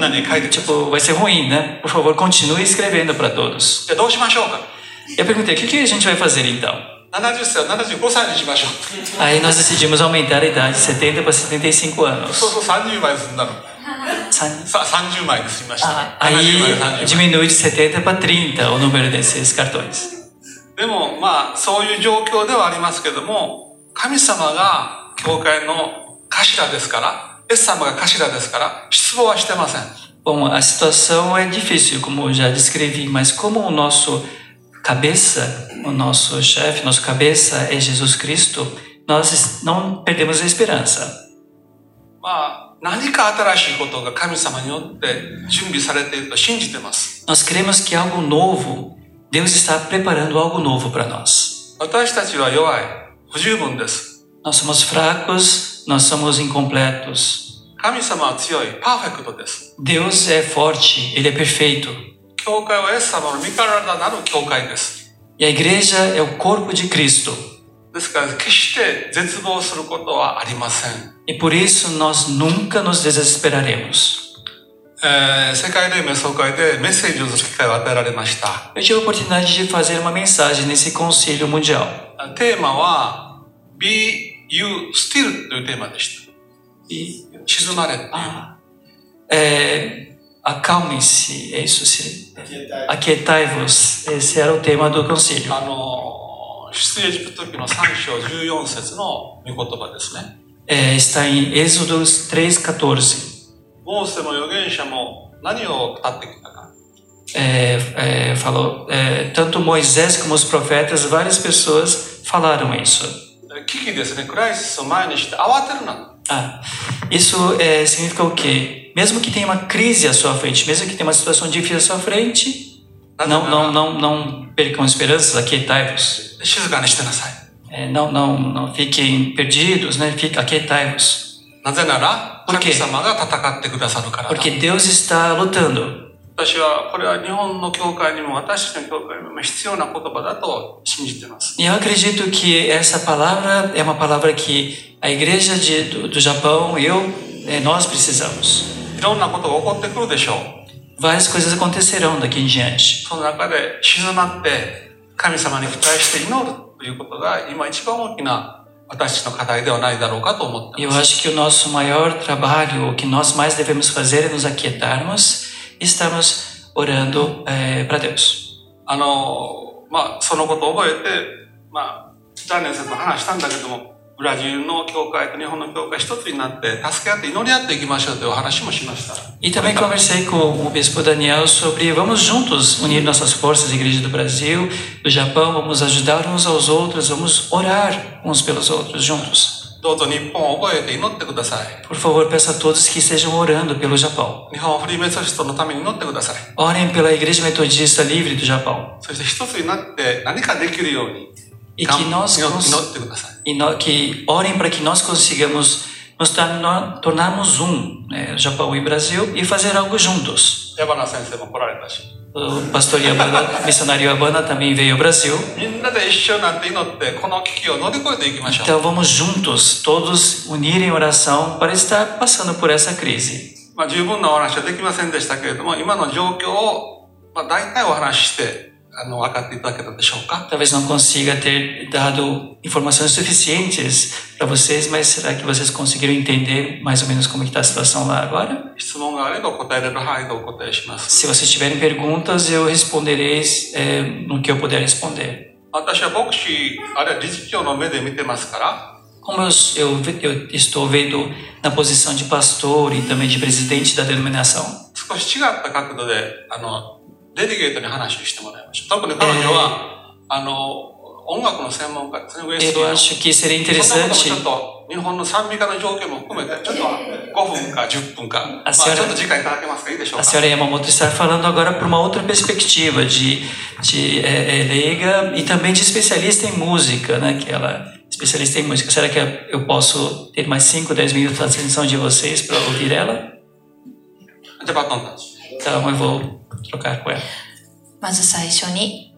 tipo, vai ser ruim, né? Por favor, continue escrevendo para todos. Eu perguntei, o que, que a gente vai fazer então? Aí nós decidimos aumentar a idade de 70 para 75 anos. Ah, aí diminui de 70 para 30 o número desses cartões. でも、まあ、そういう状況ではありますけども、神様が教会の頭ですから、イエス様が頭ですから、失望はしてません。Bom, a situação é difícil, como já descrevi, mas como o nosso cabeça, o nosso chefe, nosso cabeça é Jesus Cristo, nós não perdemos a esperança. まあ、何か新しいことが神様によって準備されていると信じてます。Nós cremos que algo novo, Deus está preparando algo novo para nós. 私たちは弱い、不十分です。 Nós somos fracos, nós somos incompletos. 神様は強い、パーフェクトです。 Deus é forte, Ele é perfeito. 教会はイエス様の身体なる教会です。 E a igreja é o corpo de Cristo. ですから、決して絶望することはありません。 E por isso nós nunca nos desesperaremos. えー世界連盟総会でメッセージをする機会を与えられました。Eu tive a oportunidade de fazer uma mensagem nesse concílio mundial. テーマは、Be You Still というテーマでした。E, 沈まれっていう。ah, é, acalmem-se, é isso, se, aquietai-vos. Esse era o tema do concílio. あの、出エジプト記の3章14節の御言葉ですね。É, está em Êxodo 3,14. モーセも預言者も何を語ってきたか。 É, é, falou, é, tanto Moisés como os profetas, várias pessoas falaram isso. 危機ですね、クライシスを前にして慌てるな。 Ah, isso é, significa o quê? Mesmo que tenha uma crise à sua frente, mesmo que tenha uma situação difícil à sua frente, なぜ não, な não, ら não, não percam esperanças, aquietai-vos. 静かにしてなさい。 É, não, não, não fiquem perdidos, né? Fiquem, aquietai-vos. なぜなら?神様が戦ってくださるからだ。Porque Deus está lutando. 私は、これは日本の教会にも私たちの教会にも必要な言葉だと信じています。E eu acredito que essa palavra é uma palavra que a igreja de, do, do Japão, eu, nós precisamos. いろんなことが起こってくるでしょう。Várias coisas acontecerão daqui em diante. その中で静まって神様に期待して祈るということが今一番大きな 私たちの課題ではないだろうかと思って E い eu ます。 acho que o nosso maior trabalho, o que nós mais devemos fazer é nos aquietarmos e estarmos orando para Deus. あの、まあ、そのことを覚えて、まあ、ダニエル先生と話したんだけども、 ブラジルの教会と日本の教会一つになって助け合って祈り合っていきましょうというお話もしました。 E também conversei com o bispo Daniel sobre vamos juntos unir nossas forças, a igreja do Brasil, do Japão, vamos ajudar uns aos outros, vamos orar uns pelos outros juntos. どうぞ日本を覚えて祈ってください。 Por favor, peço a todos que estejam orando pelo Japão. 日本フリーメソリストのために祈ってください。 Orem pela Igreja Metodista Livre do Japão. そして一つになって何かできるように E がん que nós 祈 cons- 祈ってください。 e no- que orem para que nós consigamos nos tornar- tornarmos um, né, Japão e Brasil, e fazer algo juntos. 矢花先生も来られたし。 O pastor Yabana, missionário Yabana também veio ao Brasil. みんなで一緒になって祈って、この危機を乗り越えていきましょう。 Então vamos juntos, todos unirem oração para estar passando por essa crise. まあ、十分なお話はできませんでしたけれども、今の状況を、まあ、大体お話しして、 あの、分かっていただけたでしょうか。 Talvez não consiga ter dado informações suficientes para vocês, mas será que vocês conseguiram entender mais ou menos como está a situação lá agora? 質問があれば答えれる範囲でお答えします。 Se vocês tiverem perguntas, eu responderei eh, no que eu puder responder. 私は牧師、あるいは理事長の目で見てますから、 Como eu, eu, eu estou vendo na posição de pastor e também de presidente da denominação, 少し違った角度で、あの、 デリゲートに話をしてもらいました。特に彼女は、あの、音楽の専門家ですね、ウエスト eu acho que seria そんなこともちょっ interessante. と日本の賛美歌の状況も含めて、ちょっと5分か10分か、まあ、あすいませんちょっと時間いただけますかいいでしょう A か。 senhora Yamamoto está falando agora por uma outra perspectiva de, de eh, eh, leiga e também de especialista em música, né? Que ela é especialista em música. Será que eu posso ter mais 5, 10 minutos da atenção de vocês para ouvir ela? じゃあバトンタッチ。 Então eu vou trocar com ela. まず最初に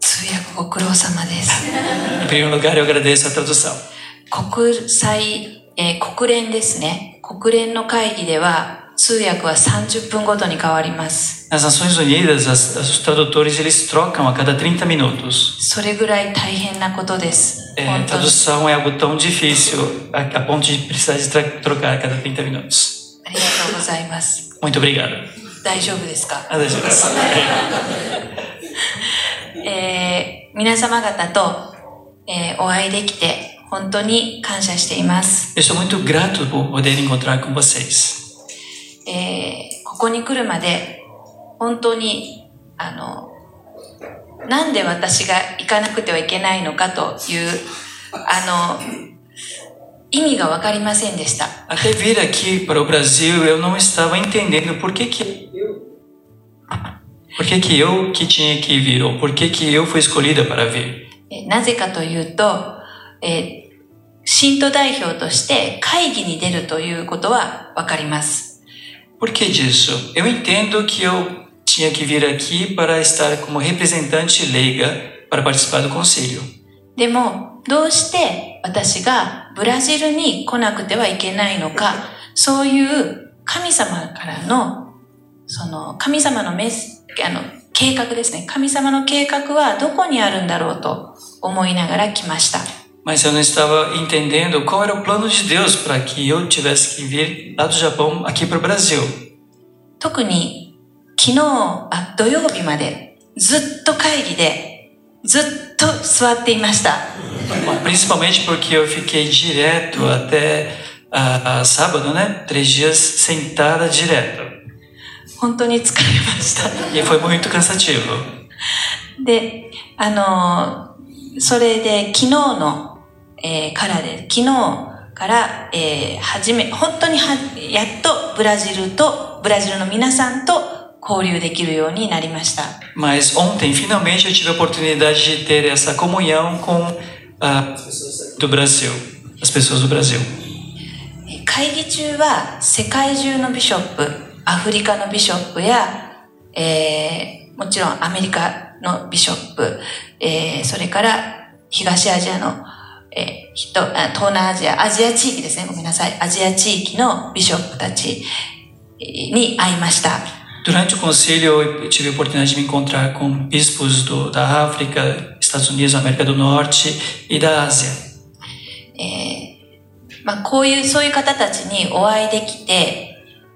通訳ご苦労様です。 Em primeiro lugar, eu agradeço a tradução. 国際、えー国連ですね。国連の会議では通訳は30分ごとに変わります。 Nas Nações Unidas, as, os tradutores eles trocam a cada 30 minutos. それぐらい大変なことです。 É, 本当に tradução é algo tão difícil a, a ponto de precisar de tra- trocar a cada 30 minutos. ありがとうございます。 Muito obrigado. 大丈夫ですか Nada disso. えー皆様方と、えーお会いできて本当に感謝しています。Eu sou muito grato por poder encontrar com vocês. えーここに来るまで、本当に、あの、なんで私が行かなくてはいけないのかという、あの、意味がわかりませんでした。Até vir aqui para o Brasil, eu não estava entendendo por que que por que que eu que tinha que vir ou por que que eu fui escolhida para vir. えーなぜかというと、えー信徒代表として会議に出るということはわかります。 Por que disso? Eu entendo que eu tinha que vir aqui para estar como representante leiga para participar do concílio. でも、どうして私がブラジルに来なくてはいけないのか、そういう神様からの、 その神様のメス、あの、計画ですね。神様の計画はどこにあるんだろうと思いながら来ました。Mas eu não estava entendendo qual era o plano de Deus para que eu tivesse que vir lá do Japão aqui para o Brasil. 特に昨日、あ、土曜日までずっと会議でずっと座っていました。Principalmente porque eu fiquei direto até ah, sábado, né? Três dias sentada direto. 本当に疲れました。E foi muito cansativo. で、あのーそれで昨日の、えーからで、昨日から、えー、初め、本当には、やっとブラジルと、ブラジルの皆さんと交流できるようになりました。Mas ontem, finalmente, eu tive a oportunidade de ter essa comunhão com ah, do Brasil, as pessoas do Brasil. えー会議中は世界中のビショップ、アフリカのビショップや、えーもちろんアメリカのビショップ、えーそれから東アジアの、えー東南アジア、アジア地域ですね、ごめんなさい、アジア地域のビショップたちえーに会いました。Durante o concílio, eu tive a oportunidade de me encontrar com bispos do, da África, Estados Unidos, América do Norte e da Ásia. えーまあ、こういう、そういう方たちにお会いできて、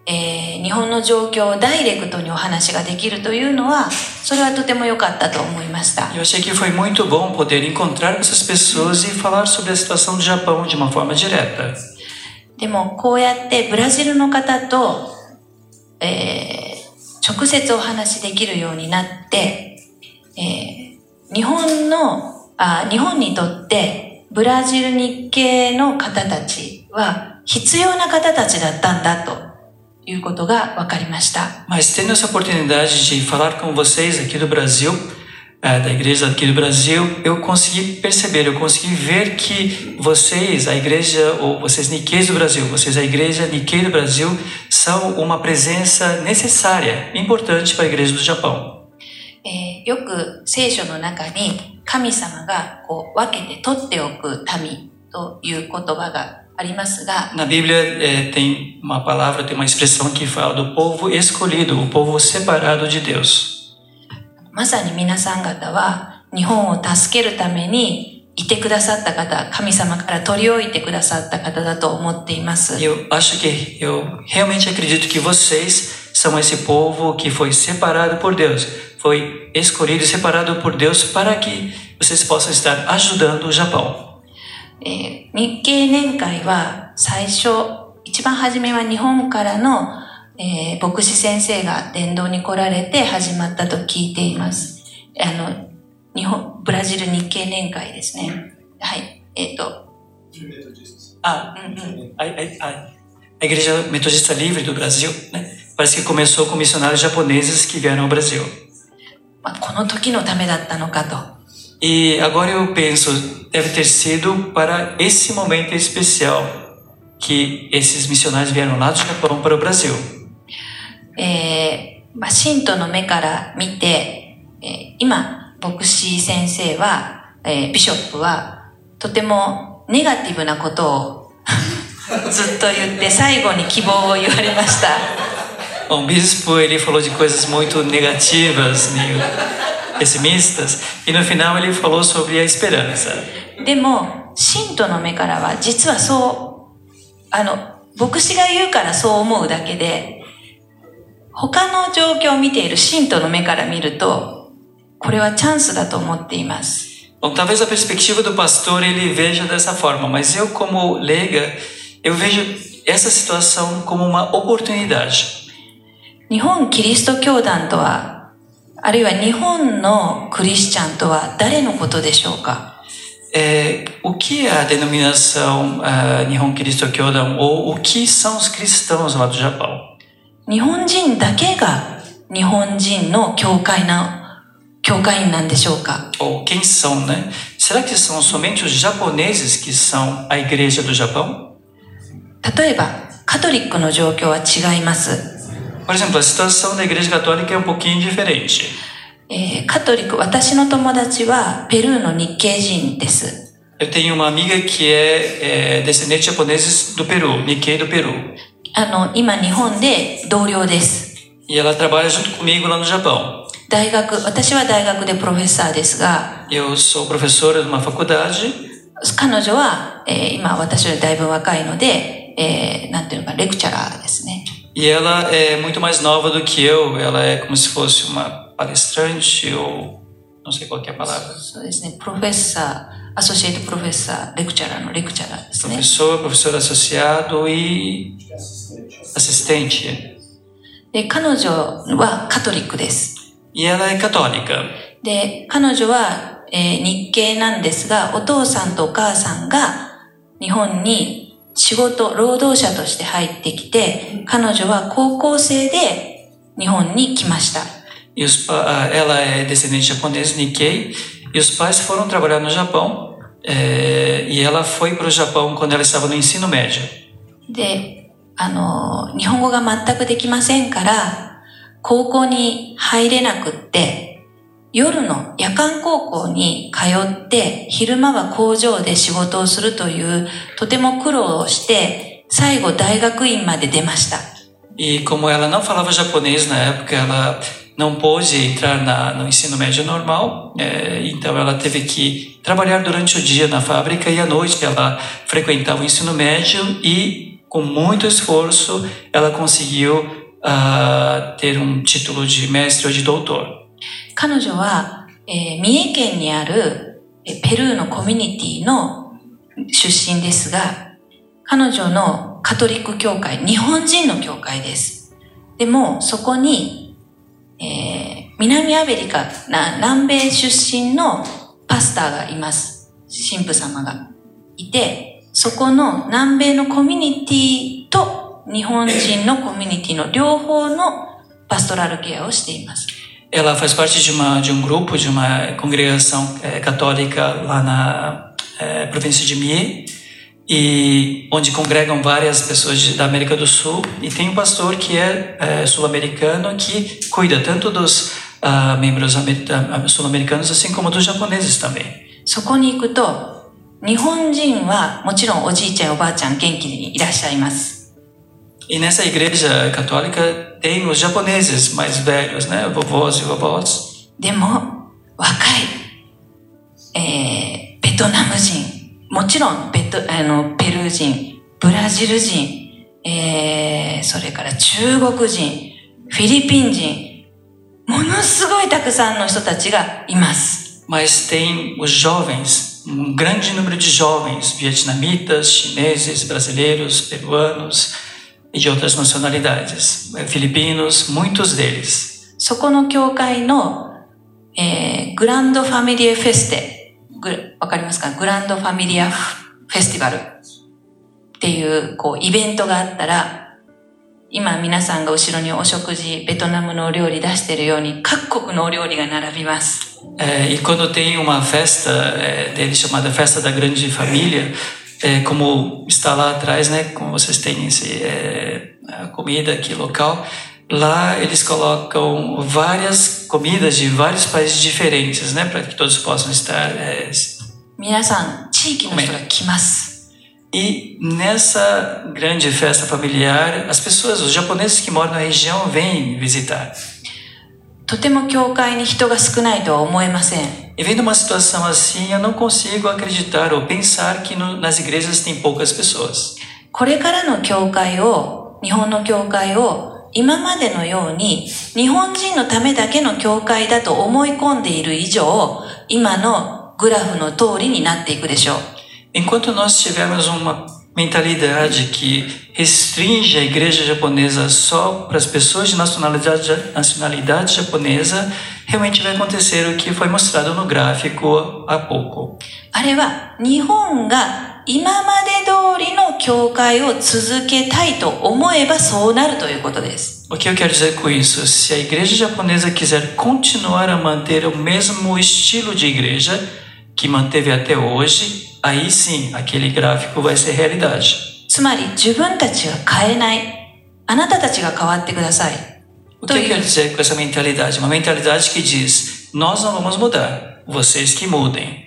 えー日本の状況をダイレクトにお話ができるというのは、それはとても良かったと思いました。Eu achei que foi muito bom poder encontrar essas pessoas e falar sobre a situação do Japão de uma forma direta. でも、こうやってブラジルの方と、えー直接お話しできるようになって、えー日本のあ、日本にとって、ブラジル日系の方たちは必要な方たちだったんだと いうことが分かりました。 Mas tendo essa oportunidade de falar com vocês aqui do Brasil, eh, da igreja aqui do Brasil, eu consegui perceber, eu consegui ver que vocês, a igreja, ou vocês Nikkei do Brasil, vocês, a igreja Nikkei do Brasil, são uma presença necessária, importante para a igreja do Japão. えーよく聖書の中に神様がこう分けて取っておく民という言葉がありますが、 na Bíblia é, tem uma palavra, tem uma expressão que fala do povo escolhido, o povo separado de Deus. Eu acho que eu realmente acredito que vocês são esse povo que foi separado por Deus, foi escolhido e separado por Deus para que vocês possam estar ajudando o Japão. えー日系年会は最初、一番初めは日本からの、えー牧師先生が伝道に来られて始まったと聞いています。あの、日本、ブラジル日系年会ですね。はい。えっ、と、Ah, うんうん。a, a- a- a Igreja Metodista Livre do Brasil, né? Parece que começou com missionários japoneses que vieram ao Brasil. まあ、この時のためだったのかと。E agora eu penso, deve ter sido para esse momento especial que esses missionários vieram lá do Japão para o Brasil. É, まあ、信徒の目から見て、えー、今、牧師先生は、えー、ビショップは、とてもネガティブなことをずっと言って、最後に希望を言われました。O bispo ele falou de coisas muito negativas, Nil pessimistas, e no final ele falou sobre a esperança. でも、信徒の目からは、実はそう、あの、牧師が言うからそう思うだけで、他の状況を見ている信徒の目から見ると、これはチャンスだと思っています。 Bom, talvez a perspectiva do pastor ele veja dessa forma, mas eu como leiga, eu vejo essa situação como uma oportunidade. 日本キリスト教団とは、 あるいは日本のクリスチャンとは誰のことでしょうか É, o que é a denominação uh, Nihon Kiristo Kyodan ou o que são os cristãos lá do Japão? 日本人だけが日本人の教会な、教会員なんでしょうか Ou quem são, né? Será que são somente os japoneses que são a igreja do Japão? 例えば、カトリックの状況は違います。Por exemplo, a situação da igreja católica é um pouquinho diferente. えーカトリック、私の友達はペルーの日系人です。 Eu tenho uma amiga que é, é descendente de japoneses do Peru, Nikkei do Peru. あの、今日本で同僚です。 E ela trabalha junto comigo lá no Japão. 大学、私は大学でプロフェッサーですが、 Eu sou professora numa faculdade 彼女は、えー今私よりだいぶ若いので、えーなんていうのか、レクチャラーですね。 e ela é muito mais nova do que eu, ela é como se fosse uma palestrante ou não sei qual é a palavra. Professor, associado professor, lecturer, lecturer. Professor, professor associado e assistente. E ela é católica. で、彼女は、えー、日系なんですが、お父さんとお母さんが日本に仕事、労働者として入ってきて、彼女は高校生で日本に来ました。E ah, ela é descendente japonês, Nikkei, e os pais foram trabalhar no Japão. eh, e ela foi para o Japão quando ela estava no ensino médio. で、あの、日本語が全くできませんから、高校に入れなくって、夜の夜間高校に通って、昼間は工場で仕事をするという、とても苦労をして、最後大学院まで出ました。 E como ela não falava japonês na época, ela não pôde entrar na, no ensino médio normal, eh, então ela teve que trabalhar durante o dia na fábrica e à noite ela frequentava o ensino médio e, com muito esforço, ela conseguiu ah, ter um título de mestre ou de doutor. 彼女は、えー三重県にあるペルーのコミュニティの出身ですが、彼女のカトリック教会、日本人の教会です。でも、そこに、えー南アメリカ、南米出身のパスターがいます。神父様がいて、そこの南米のコミュニティと日本人のコミュニティの両方のパストラルケアをしています。Ela faz parte de, uma, de um grupo, de uma congregação eh, católica lá na eh, província de Mie, e onde congregam várias pessoas de- da América do Sul. E tem um pastor que é eh, sul-americano que cuida tanto dos ah, membros amer- ah, sul-americanos assim como dos japoneses também. そこに行くと、日本人はもちろんおじいちゃんおばあちゃん元気にいらっしゃいます。 e nessa igreja católica tem os japoneses mais velhos, né? Vovós e vovós. Demo, wakai, é, vietnamjin, Mas tem os jovens, um grande número de jovens, vietnamitas, chineses, brasileiros, peruanos, e de outras nacionalidades, filipinos, muitos deles. そこの教会の、えー、グランドファミリアフェステ、わかりますか？グランドファミリアフ,ェスティバルっていう、こう、イベントがあったら、今皆さんが後ろにお食事、ベトナムのお料理出しているように、各国のお料理が並びます。えー、e quando tem uma festa、えー、deles chamada Festa da Grande、eh, como está lá atrás, né? Como vocês têm esse, eh, a comida aqui local, lá eles colocam várias comidas de vários países diferentes, né? Para que todos possam estar eh, 皆さん、地域の人が来ます。 E nessa grande festa familiar, as pessoas, os japoneses que moram na região, vêm visitar. とても教会に人が少ないとは思えません。 E vendo uma situação assim, eu não consigo acreditar ou pensar que no, nas igrejas tem poucas pessoas. これからの教会を、日本の教会を、今までのように、日本人のためだけの教会だと思い込んでいる以上、今の グラフの通りになっていくでしょう。 Enquanto nós tivermos uma mentalidade que restringe a igreja japonesa só para as pessoas de nacionalidade, nacionalidade japonesa, realmente vai acontecer o que foi mostrado no gráfico há pouco. あれは日本が今まで通りの教会を続けたいと思えばそうなるということです。 O que eu quero dizer com isso? Se a igreja japonesa quiser continuar a manter o mesmo estilo de igreja que manteve até hoje, aí sim aquele gráfico vai ser realidade. つまり自分たちが変えない。あなたたちが変わってください。 O que eu quero dizer com essa mentalidade? Uma mentalidade que diz: nós não vamos mudar, vocês que mudem.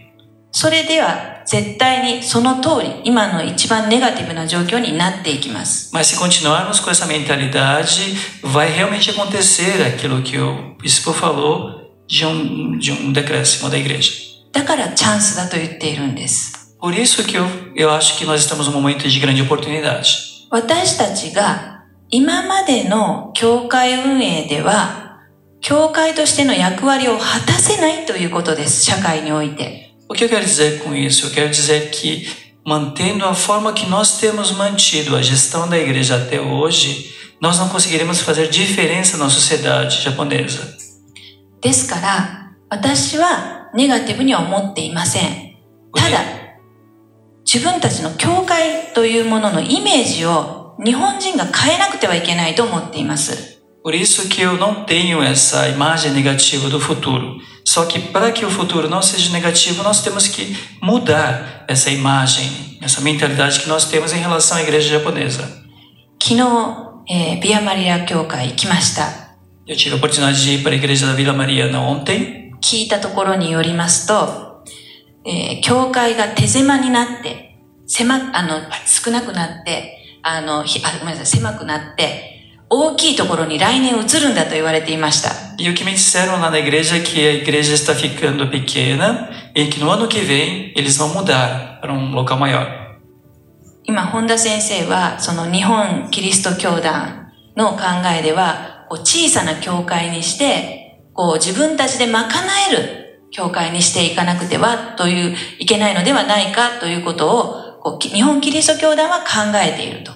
それでは絶対にその通り今の一番ネガティブな状況になっていきます。 Mas se continuarmos com essa mentalidade, vai realmente acontecer aquilo que o bispo falou de um, de um decréscimo da igreja. だからチャンスだと言っているんです。 Por isso que eu, eu acho que nós estamos num momento de grande oportunidade. 私たちが今までの教会運営では、教会としての役割を果たせないということです、社会において。 O que eu quero dizer com isso? Eu quero dizer que, mantendo a forma que nós temos mantido a gestão da igreja até hoje, nós não conseguiremos fazer diferença na sociedade japonesa. ですから、私はネガティブには思っていません。ただ、 自分たちの教会というもののイメージを日本人が変えなくてはいけないと思っています。Por isso que eu não tenho essa imagem negativa do futuro. Só que para que o futuro não seja negativo, nós temos que mudar essa imagem, essa mentalidade que nós temos em relação à igreja japonesa. 昨日、えービアマリア教会行きました。Eu tive a oportunidade de ir para a igreja da Vila Mariana ontem 聞いたところによりますと、えー教会が手狭になって、狭、あの、少なくなって、あの、ひあごめんなさい、狭くなって、大きいところに来年移るんだと言われていました。e o que me disseram lá na igreja é que a igreja está ficando pequena e que no ano que vem eles vão mudar para um local maior. 今、本田先生は、その日本キリスト教団の考えでは、こう小さな教会にして、こう自分たちで賄える 教会にしていかなくては、という、いけないのではないかということを、こうき日本キリスト教団は考えていると。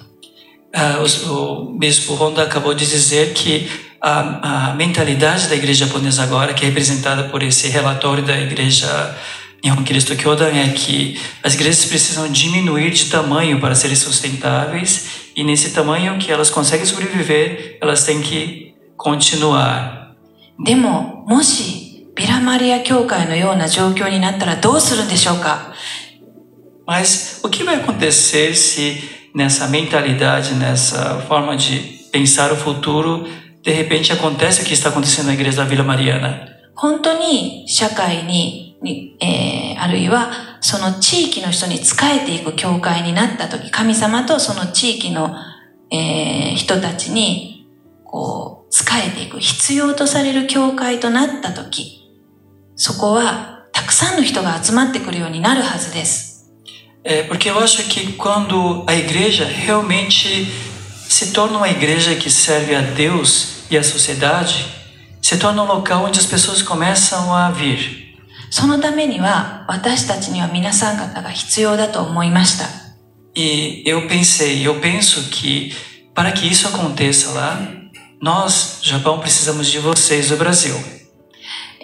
Ah, o, o bispo Honda acabou de dizer que a, a mentalidade da igreja japonesa agora, que é representada por esse relatório da igreja Nihon Kiristo Kyodan, é que as igrejas precisam diminuir de tamanho para serem sustentáveis e nesse tamanho que elas conseguem sobreviver, elas têm que continuar. でも、もし、 ビラマリア教会のような状況になったらどうするんでしょうか Mas o que vai acontecer se nessa mentalidade, nessa forma de pensar o futuro, de repente acontece o que está acontecendo na igreja da Vila Mariana? 本当に社会に、にえーあるいはその地域の人に仕えていく教会になった時、神様とその地域の、えー人たちに、こう、仕えていく、必要とされる教会となった時、そこはたくさんの人が集まってくるようになるはずです。 É, porque eu acho que quando a igreja realmente se torna uma igreja que serve a Deus e a sociedade, se torna um local onde as pessoas começam a vir. そのためには私たちには皆さん方が必要だと思いました。 E eu pensei, eu penso que para que isso aconteça lá, nós, Japão, precisamos de vocês do Brasil.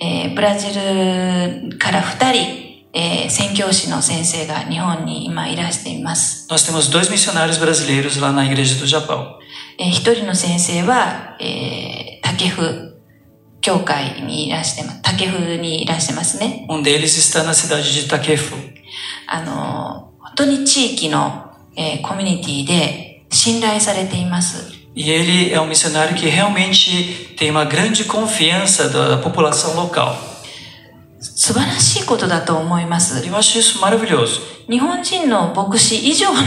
えーブラジルから2人、えー宣教師の先生が日本に今いらしています。Nós temos dois missionários brasileiros lá na igreja do Japão. えー一人の先生は、えー竹府教会にいらしてます。竹府にいらしてますね。Um deles está na cidade de Takefu. あのー、本当に地域の、えーコミュニティで信頼されています。E ele é um missionário que realmente tem uma grande confiança da população local. 素晴らしいことだと思います。 Eu acho isso maravilhoso. 日本人の牧師以上の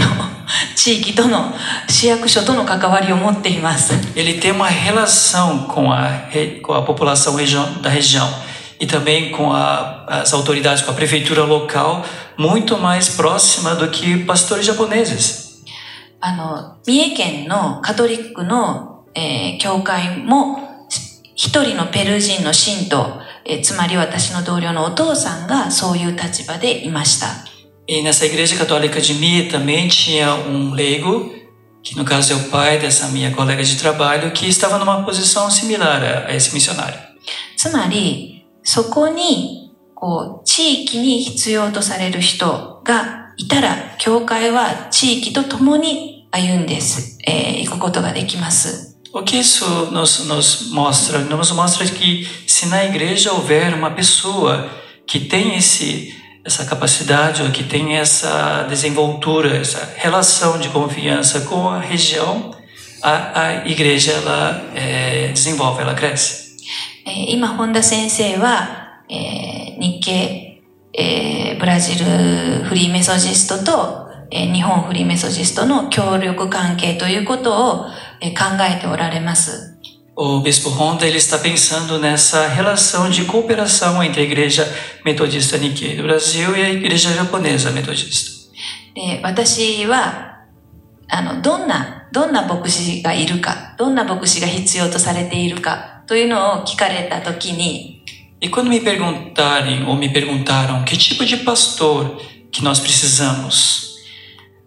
地域との市役所との関わりを持っています。 Ele tem uma relação com a, re- com a população região, da região e também com a, as autoridades, com a prefeitura local, muito mais próxima do que pastores japoneses. あの、三重県のカトリックの、えー教会も、一人のペルー人の信徒えつまり私の同僚のお父さんがそういう立場でいました。E nessa igreja católica de Mia também tinha um leigo, que no caso é o pai dessa minha colega de trabalho, que estava numa posição similar a, a esse missionário. つまり、そこに、こう、地域に必要とされる人が いたら、教会は地域と共に歩んで、えー、行くことができます。O que isso nos, nos mostra? Nos mostra que se na igreja houver uma pessoa que tem esse, essa capacidade, ou que tem essa desenvoltura, essa relação de confiança com a região, a, a igreja ela é, desenvolve, ela cresce. え今、本田先生は、えー、日系、 えー、ブラジルフリーメソジストと、えー、日本フリーメソジストの協力関係ということを、えー、考えておられます。O Bispo Honda ele está pensando nessa relação de cooperação entre a Igreja Metodista Nikkei do Brasil e a Igreja Japonesa Metodista. で私はあのどんなどんな牧師がいるかどんな牧師が必要とされているかというのを聞かれたときに、E quando me perguntarem ou me perguntaram que tipo de pastor que nós precisamos,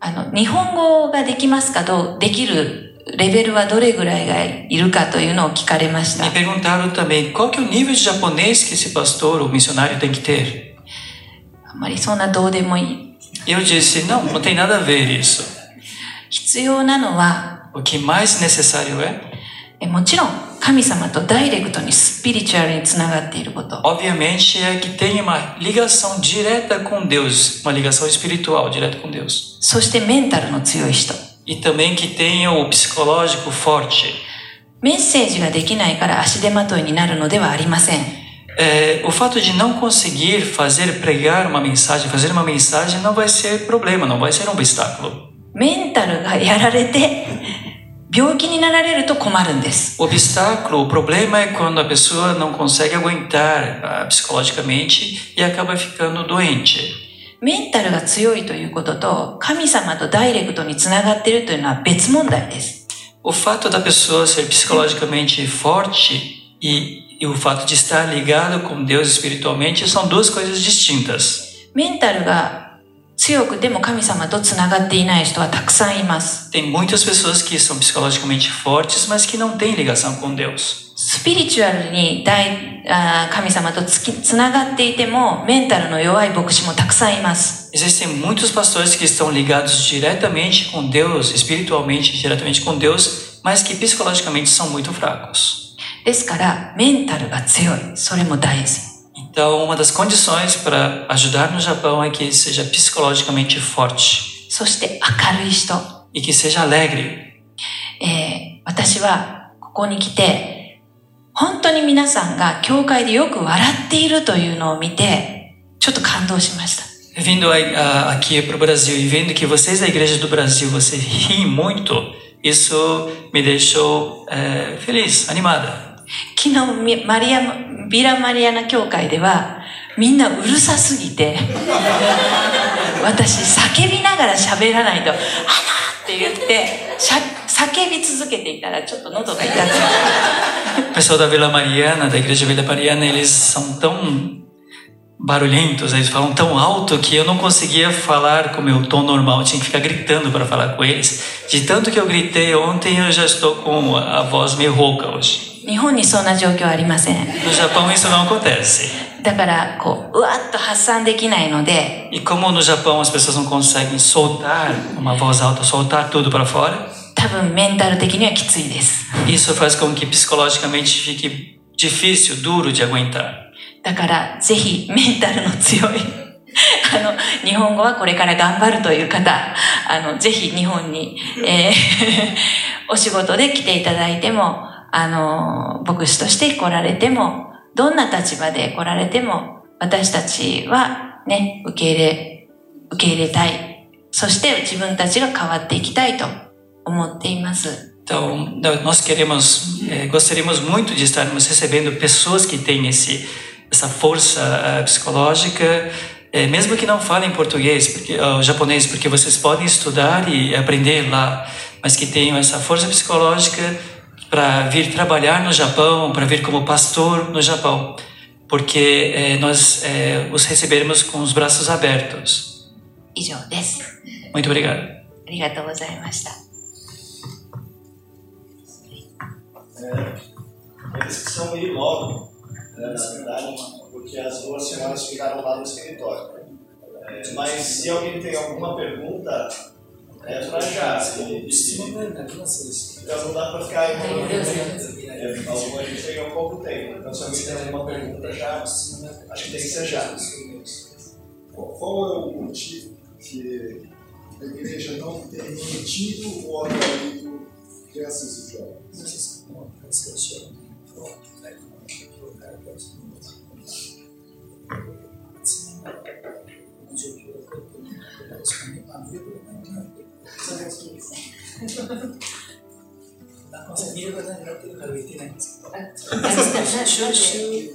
あの日本語ができますかとできるレベルはどれぐらいがいるかというのを聞かれました。Me perguntaram também qual que é o nível de japonês que esse pastor ou missionário tem que ter. あまりそんなどうでもいい。Eu disse, não, não tem nada a ver isso. 必要なのは、o que mais necessário é もちろん 神様とダイレクトにスピリチュアルにつながっていること。Obviamente é que tem uma ligação direta com Deus, uma ligação espiritual direta com Deus. そしてメンタルの強い人。E também que tenha o psicológico forte. メッセージができないから足手まといになるのではありません。É, o fato de não conseguir fazer pregar uma mensagem, fazer uma mensagem não vai ser problema, não vai ser um obstáculo. メンタルがやられて 病気になられると困るんです。O obstáculo, o problema é quando a pessoa não consegue aguentar uh, psicologicamente e acaba ficando doente. メンタルが強いということと神様とダイレクトにつながっているというのは別問題です。O fato da pessoa ser psicologicamente forte e, e o fato de estar ligado com Deus espiritualmente são duas coisas distintas. メンタルが 強くでも神様とつながっていない人はたくさんいます。Tem muitas pessoas que são psicologicamente fortes, mas que não têm ligação com Deus. スピリチュアルに大あ神様とつきつながっていても、メンタルの弱い牧師もたくさんいます。Existem muitos pastores que estão ligados diretamente com Deus, espiritualmente diretamente com Deus, mas que psicologicamente são muito fracos. ですから、メンタルが強い。それも大事。 Então, uma das condições para ajudar no Japão é que seja psicologicamente forte. E que seja alegre. えー、私はここに来て、本当に皆さんが教会でよく笑っているというのを見て、ちょっと感動しました。Vindo aqui para o Brasil e vendo que vocês da Igreja do Brasil, vocês riem muito, isso me deixou é, feliz, animada. 昨日マリアビラマリアナ教会ではみんなうるさすぎて私叫びながら喋らないと「あら!」って言って叫び続けていたらちょっと喉が痛くなっ O pessoal da Vila Mariana, da Igreja Vila Mariana, eles são tão barulhentos, eles falam tão alto que eu não conseguia falar com o meu tom normal, eu tinha que ficar gritando para falar com eles. De tanto que eu gritei ontem, eu já estou com a voz meio rouca hoje. 日本にそんな状況はありません。No Japão isso não acontece. だからこううわっと発散できないので。E como no Japão as pessoas não conseguem soltar uma voz alta, soltar tudo para fora. 多分メンタル的にはきついです。Isso faz com que psicologicamente fique difícil, duro de aguentar. だからぜひメンタルの強いあの、日本語はこれから頑張るという方、あの、ぜひ日本に、えーお仕事で来ていただいても、あの、牧師として来られても、どんな立場で来られても、私たちはね、受け入れ、受け入れたい。そして自分たちが変わっていきたいと思っています。Então, nós queremos, eh, gostaríamos muito de estarmos recebendo pessoas que têm esse, essa força uh, psicológica, eh, mesmo que não falem português, porque, uh, japonês, porque vocês podem estudar e aprender lá, mas que tenham essa força psicológica para vir trabalhar no Japão, para vir como pastor no Japão, porque é, nós é, os receberemos com os braços abertos. Muito obrigado. Obrigado é, eles que são meio logo, né, na verdade, porque as duas senhoras ficaram lá no escritório. É, mas se alguém tem alguma pergunta, é pra já. Então não dá pra ficar enrolando. É, alguma gente tem um pouco tempo. Então se alguém tem alguma pergunta já, acho que tem que ser já. Qual qual é o motivo que a igreja não tem mantido ou atraído crianças e jovens? それが好きです。見る方になってるから言ってないんですけど。週、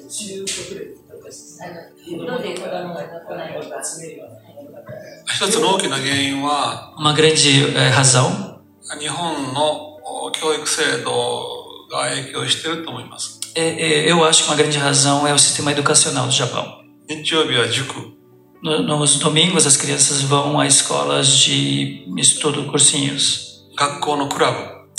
週、くらいだったし。色で子供が来ないとか。一つの大きな原因は、uma grande razão。日本の教育制度が影響してると思います。ええ acho que uma grande 日曜日は塾。nos domingos as crianças vão a escolas de estudo, cursinhos. 学校のクラブ、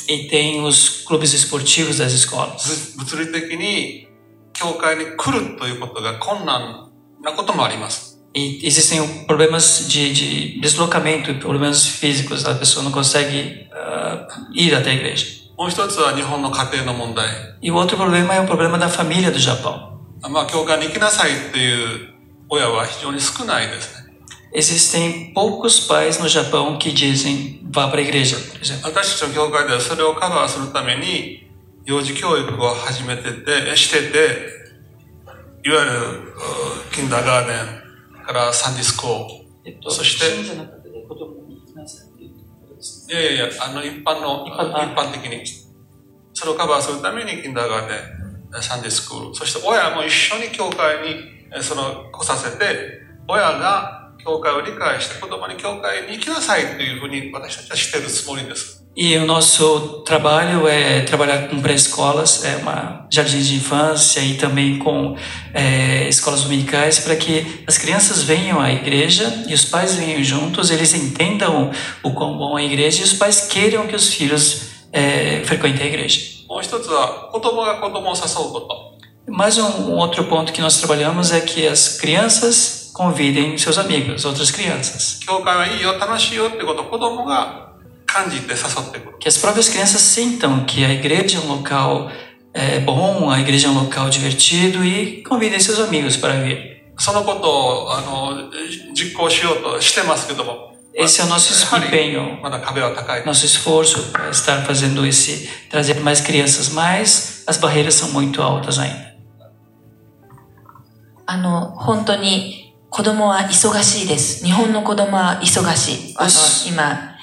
E tem os clubes esportivos das escolas. ぶ物理的に教会に来るということが困難なこともあります。 E existem problemas de, de deslocamento e problemas físicos. A pessoa não consegue ah, ir até a igreja. もう一つは日本の家庭の問題。 E o outro problema é o problema da família do Japão. まあ、教会に行きなさいっていう 親は非常に少ないですね。Existem poucos pais no Japão que dizem vá para a igreja, por exemplo. 私たちの教会ではそれをカバーするために、幼児教育を始めてて、してて、いわゆる、うキンダーガーデンからサンディスコー、そして、いやいやいや、あの、一般の、般一般的に、それをカバーするためにキンダーガーデン、サンディスクール、そして親も一緒に教会に、えその、来させて、親が教会を理解して子供に教会に行きなさいっていうふうに私たちはしてるつもりです。 E o nosso trabalho é trabalhar com pré-escolas, é uma jardins de infância e também com é, escolas dominicais para que as crianças venham à igreja e os pais venham juntos, eles entendam o quão bom é a igreja e os pais queiram que os filhos é, frequentem a igreja. もう一つは、子供が子供を誘うこと。 Mais um, um outro ponto que nós trabalhamos é que as crianças convidem seus amigos, outras crianças. Que as próprias crianças sintam que a igreja é um local é, bom, a igreja é um local divertido e convidem seus amigos para vir. Esse é o nosso empenho, nosso esforço para estar fazendo esse, trazer mais crianças, mas as barreiras são muito altas ainda. あの、本当に子供は忙しいです。日本の子供は忙しい。あの、今、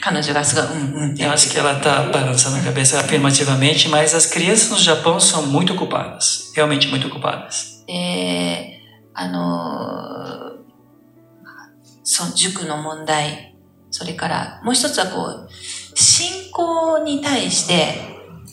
彼女がすごい、うんうん Eu acho que ela está balançando a cabeça afirmativamente, mas as crianças no Japão são muito ocupadas, realmente muito ocupadas. で、あの、その塾の問題、それからもう一つはこう、信仰に対して、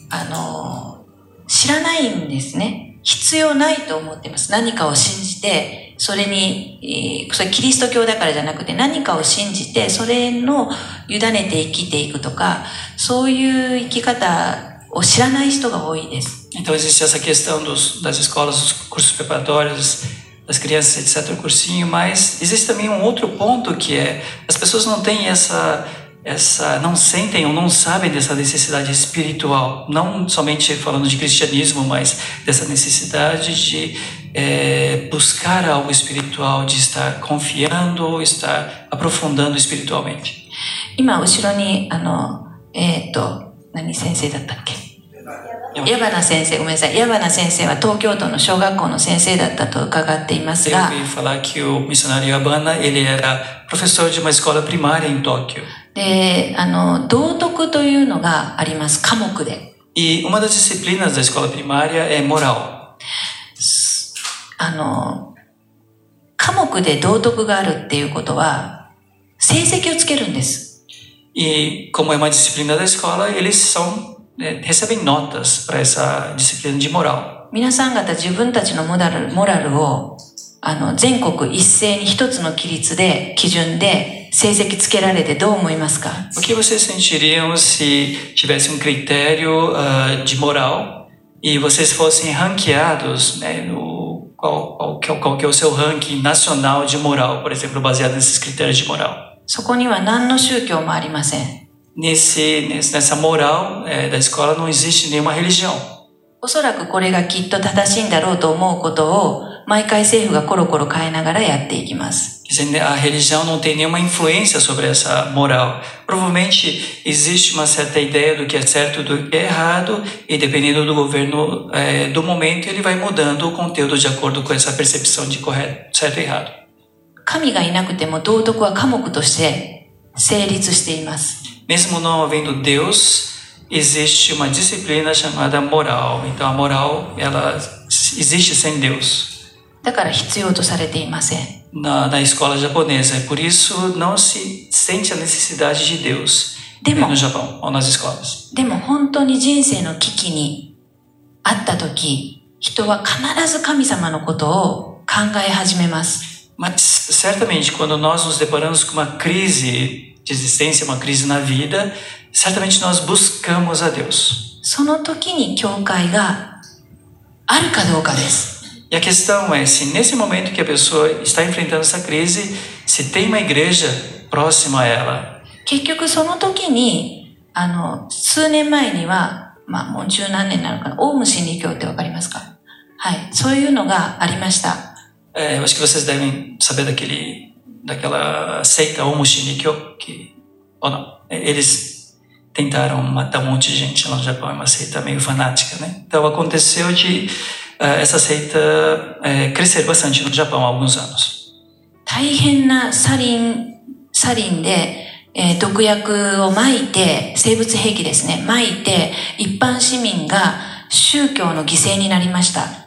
あの、知らないんですね。必要ないと思ってます。何かを信じて、それに、それキリスト教だからじゃなくて何かを信じて、それの委ねて生きていくとか、そういう生き方を知らない人が多いです。Então existe essa questão dos, das escolas, dos cursos preparatórios, das crianças, etc., o cursinho, mas existe também um outro ponto que é as pessoas não têm essa essa não sentem ou não sabem dessa necessidade espiritual, não somente falando de cristianismo, mas dessa necessidade de eh, buscar algo espiritual, de estar confiando ou estar aprofundando espiritualmente. 今、後ろに、あの、えっ、と、何先生だったっけ 矢花先生、ごめんなさい。矢花先生は東京都の小学校の先生だったと伺っています Eu が、ouvi falar que o missionário Yabana, ele era professor de uma escola primária em Tóquio. で、あの、道徳というのがあります。科目で。E uma das disciplinas da escola primária é moral. あの、科目で道徳があるっていうことは、成績をつけるんです。E como é uma disciplina da escola, eles são eh, recebem notas para essa disciplina de moral. 皆さん方自分たちのモラルモラルをあの全国一斉に一つの規律で基準で成績つけられてどう思いますか O que vocês sentiriam se tivesse um critério uh, de moral e vocês fossem ranqueados, né, no, qual, qual, qual, qual que é o seu ranking nacional de moral, por exemplo, baseado nesses critérios de moral? そこには何の宗教もありません。 Nesse, nesse, nessa moral eh, da escola não existe nenhuma religião. おそらくこれがきっと正しいんだろうと思うことを毎回政府がコロコロ変えながらやっていきます。 Quer dizer, a religião não tem nenhuma influência sobre essa moral. Provavelmente existe uma certa ideia do que é certo e do que é errado, e dependendo do governo eh, do momento, ele vai mudando o conteúdo de acordo com essa percepção de correto, certo e errado. 神がいなくても道徳は科目として 成立しています。Mesmo não havendo Deus, existe uma disciplina chamada moral. Então a moral, ela existe sem Deus だから必要とされていません。na, na escola japonesa. E por isso não se sente a necessidade de Deus eh, Demo. no Japão ou nas escolas. でも本当に人生の危機にあった時、人は必ず神様のことを考え始めます。Mas certamente quando nós nos deparamos com uma crise de existência, uma crise na vida, certamente nós buscamos a Deus. その時に教会があるかどうかです。 E a questão é se nesse momento que a pessoa está enfrentando essa crise, se tem uma igreja próxima a ela. 結局その時に、あの、数年前には、まあもう十何年なのかな、オウム真理教ってわかりますかはい。そういうのがありました。 É, eu acho que vocês devem saber daquele, daquela seita Omo Shinrikyo, que, ou não, é, eles tentaram matar um monte de gente lá no Japão, é uma seita meio fanática, né? Então aconteceu de eh, essa seita eh, crescer bastante no Japão há alguns anos. 大変なサリン、サリンで、えー毒薬を撒いて、生物兵器ですね、撒いて、一般市民が宗教の犠牲になりました。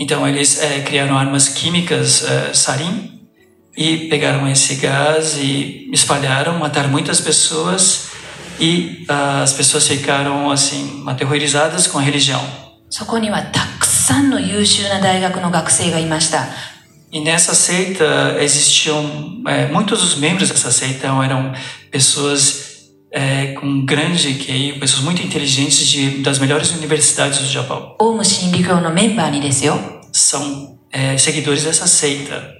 Então eles eh, criaram armas químicas eh, sarin e pegaram esse gás e espalharam, mataram muitas pessoas e ah, as pessoas ficaram assim aterrorizadas com a religião. そこにはたくさんの優秀な大学の学生がいました。 E nessa seita existiam eh, muitos dos membros dessa seita eram pessoas eh, com grande QI, pessoas muito inteligentes de, das melhores universidades do Japão. オウム真理教のメンバーにですよ、 São eh, seguidores dessa seita.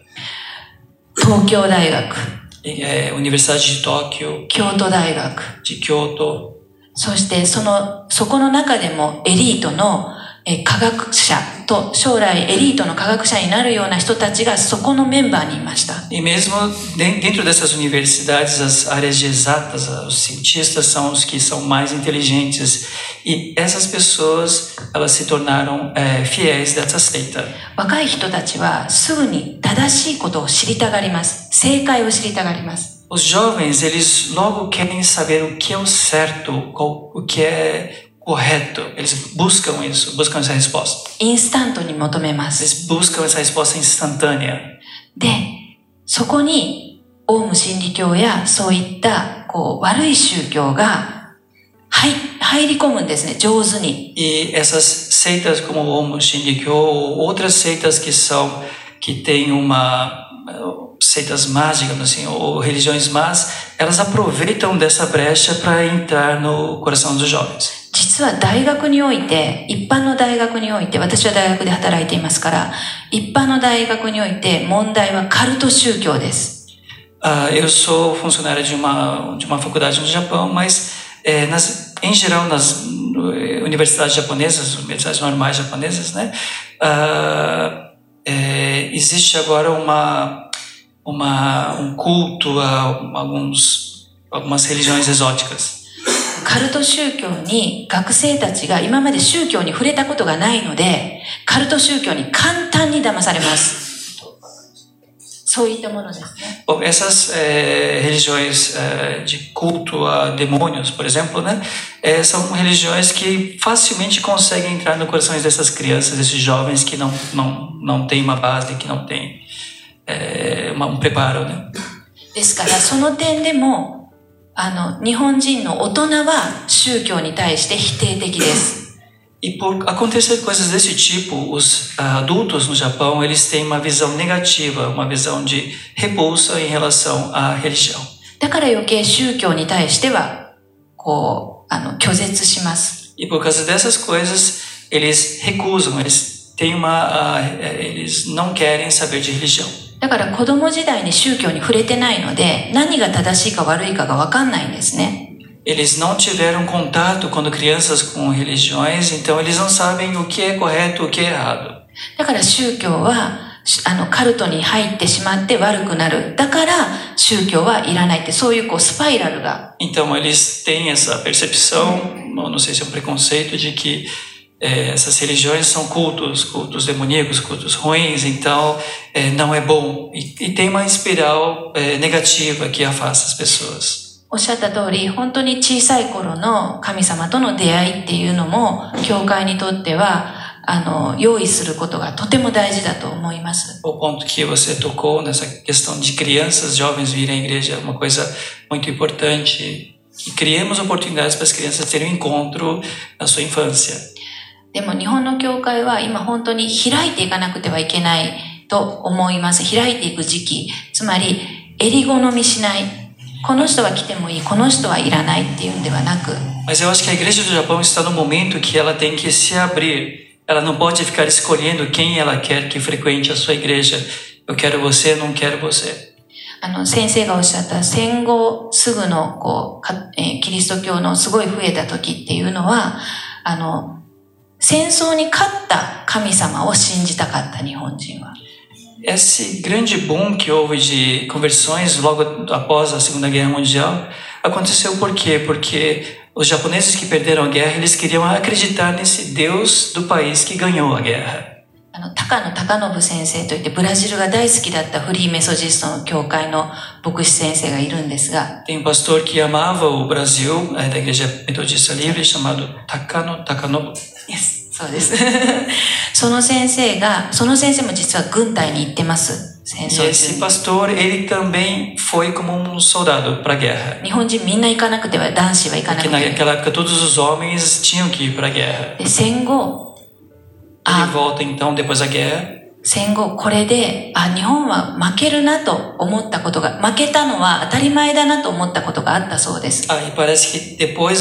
東京大学、 E, eh, Universidade de Tóquio, 京都大学、 de Kyoto, そしてその、そこの中でもエリートの え科学者と将来エリートの科学者になるような人たちがそこのメンバーにいました。E mesmo dentro dessas universidades, as áreas de exatas, ah, os cientistas são os que são mais inteligentes e essas pessoas elas se tornaram é, fiéis dessa seita. 若い人たちはすぐに正しいことを知りたがります。正解を知りたがります。Os jovens, eles logo querem saber o que é o certo, qual, o que é correto. Eles buscam isso, buscam essa resposta. インスタントに求めます。 Eles buscam essa resposta instantânea. で、そこにオウム真理教やそういったこう悪い宗教が入入り込むんですね、上手に。 E essas seitas como o Omo Shinrikyo ou outras seitas que são que têm uma eh, seitas más, digamos assim, ou religiões más, elas aproveitam dessa brecha para entrar no coração dos jovens. 実は大学において、一般の大学において、私は大学で働いていますから、一般の大学において問題はカルト宗教です。Ah, eu sou funcionário de uma, de uma faculdade no Japão, mas eh, nas, em geral nas universidades japonesas, universidades normais japonesas, né, ah, eh, existe agora uma, uma, um culto a alguns, algumas religiões exóticas. カルト宗教に学生たちが今まで宗教に触れたことがないので、カルト宗教に簡単に騙されます。そういったものですね。 Bom, essas eh, religiões eh, de culto a demônios, por exemplo, né, eh, são religiões que facilmente conseguem entrar no coração dessas crianças, desses jovens que não, não, não têm uma base, que não têm eh, uma- um preparo. Né? ですから、その点でも、 あの、日本人の大人は宗教に対して否定的です。E por acontecer coisas desse tipo, os uh, adultos no Japão eles têm uma visão negativa, uma visão de repulsa em relação à religião. だから余計宗教に対しては、こう、あの、拒絶します。E por causa dessas coisas, eles recusam, eles têm uma, uh, eles não querem saber de religião. だから子供時代に宗教に触れてないので、何が正しいか悪いかがわかんないんですね。Eles não tiveram contato quando crianças com religiões, então eles não sabem o que é correto, o que é errado. だから宗教は、しあの、カルトに入ってしまって悪くなる。だから宗教はいらないって、そういうこうスパイラルが Então eles têm essa percepção, não sei se é um preconceito, de que eh, essas religiões são cultos, cultos demoníacos, cultos ruins, então eh, não é bom. E, e tem uma espiral eh, negativa que afasta as pessoas. おっしゃった通り、本当に小さい頃の神様との出会いっていうのも、教会にとっては、あの、用意することがとても大事だと思います。 O ponto que você tocou nessa questão de crianças, jovens virem à igreja é uma coisa muito importante. E criemos oportunidades para as crianças terem um encontro na sua infância. でも日本の教会は今本当に開いていかなくてはいけないと思います。開いていく時期。つまり、襟好みしない。この人は来てもいい、この人はいらないっていうんではなく、Mas eu acho que a igreja do Japão está no momento que ela tem que se abrir. Ela não pode ficar escolhendo quem ela quer que frequente a sua igreja. Eu quero você, não quero você. あの、先生がおっしゃった戦後すぐの、こう、かえーキリスト教のすごい増えた時っていうのは、あの、戦争に勝った神様を信じたかった日本人は。 Esse grande boom que houve de conversões logo após a Segunda Guerra Mundial aconteceu por quê? Porque os japoneses que perderam a guerra, eles queriam acreditar nesse Deus do país que ganhou a guerra. あの、高野隆信先生といって、ブラジルが大好きだったフリーメソジストの教会の牧師先生がいるんですが、 Tem um pastor que amava o Brasil, é, da Igreja Metodista Livre, chamado Takano Takanobu. Yes そうです。その先生が、その先生も実は軍隊に行ってます。戦 E 争 esse 中に。pastor, ele também foi como um soldado para a guerra. 日本人みんな行かなくては、男子は行かなくては。naquela época todos os homens tinham que ir para a guerra. で、戦後、Ele あ、volta então depois da guerra 戦後これで、あ、日本は負けるなと思ったことが、負けたのは当たり前だなと思ったことがあったそうです。Ah, e parece que depois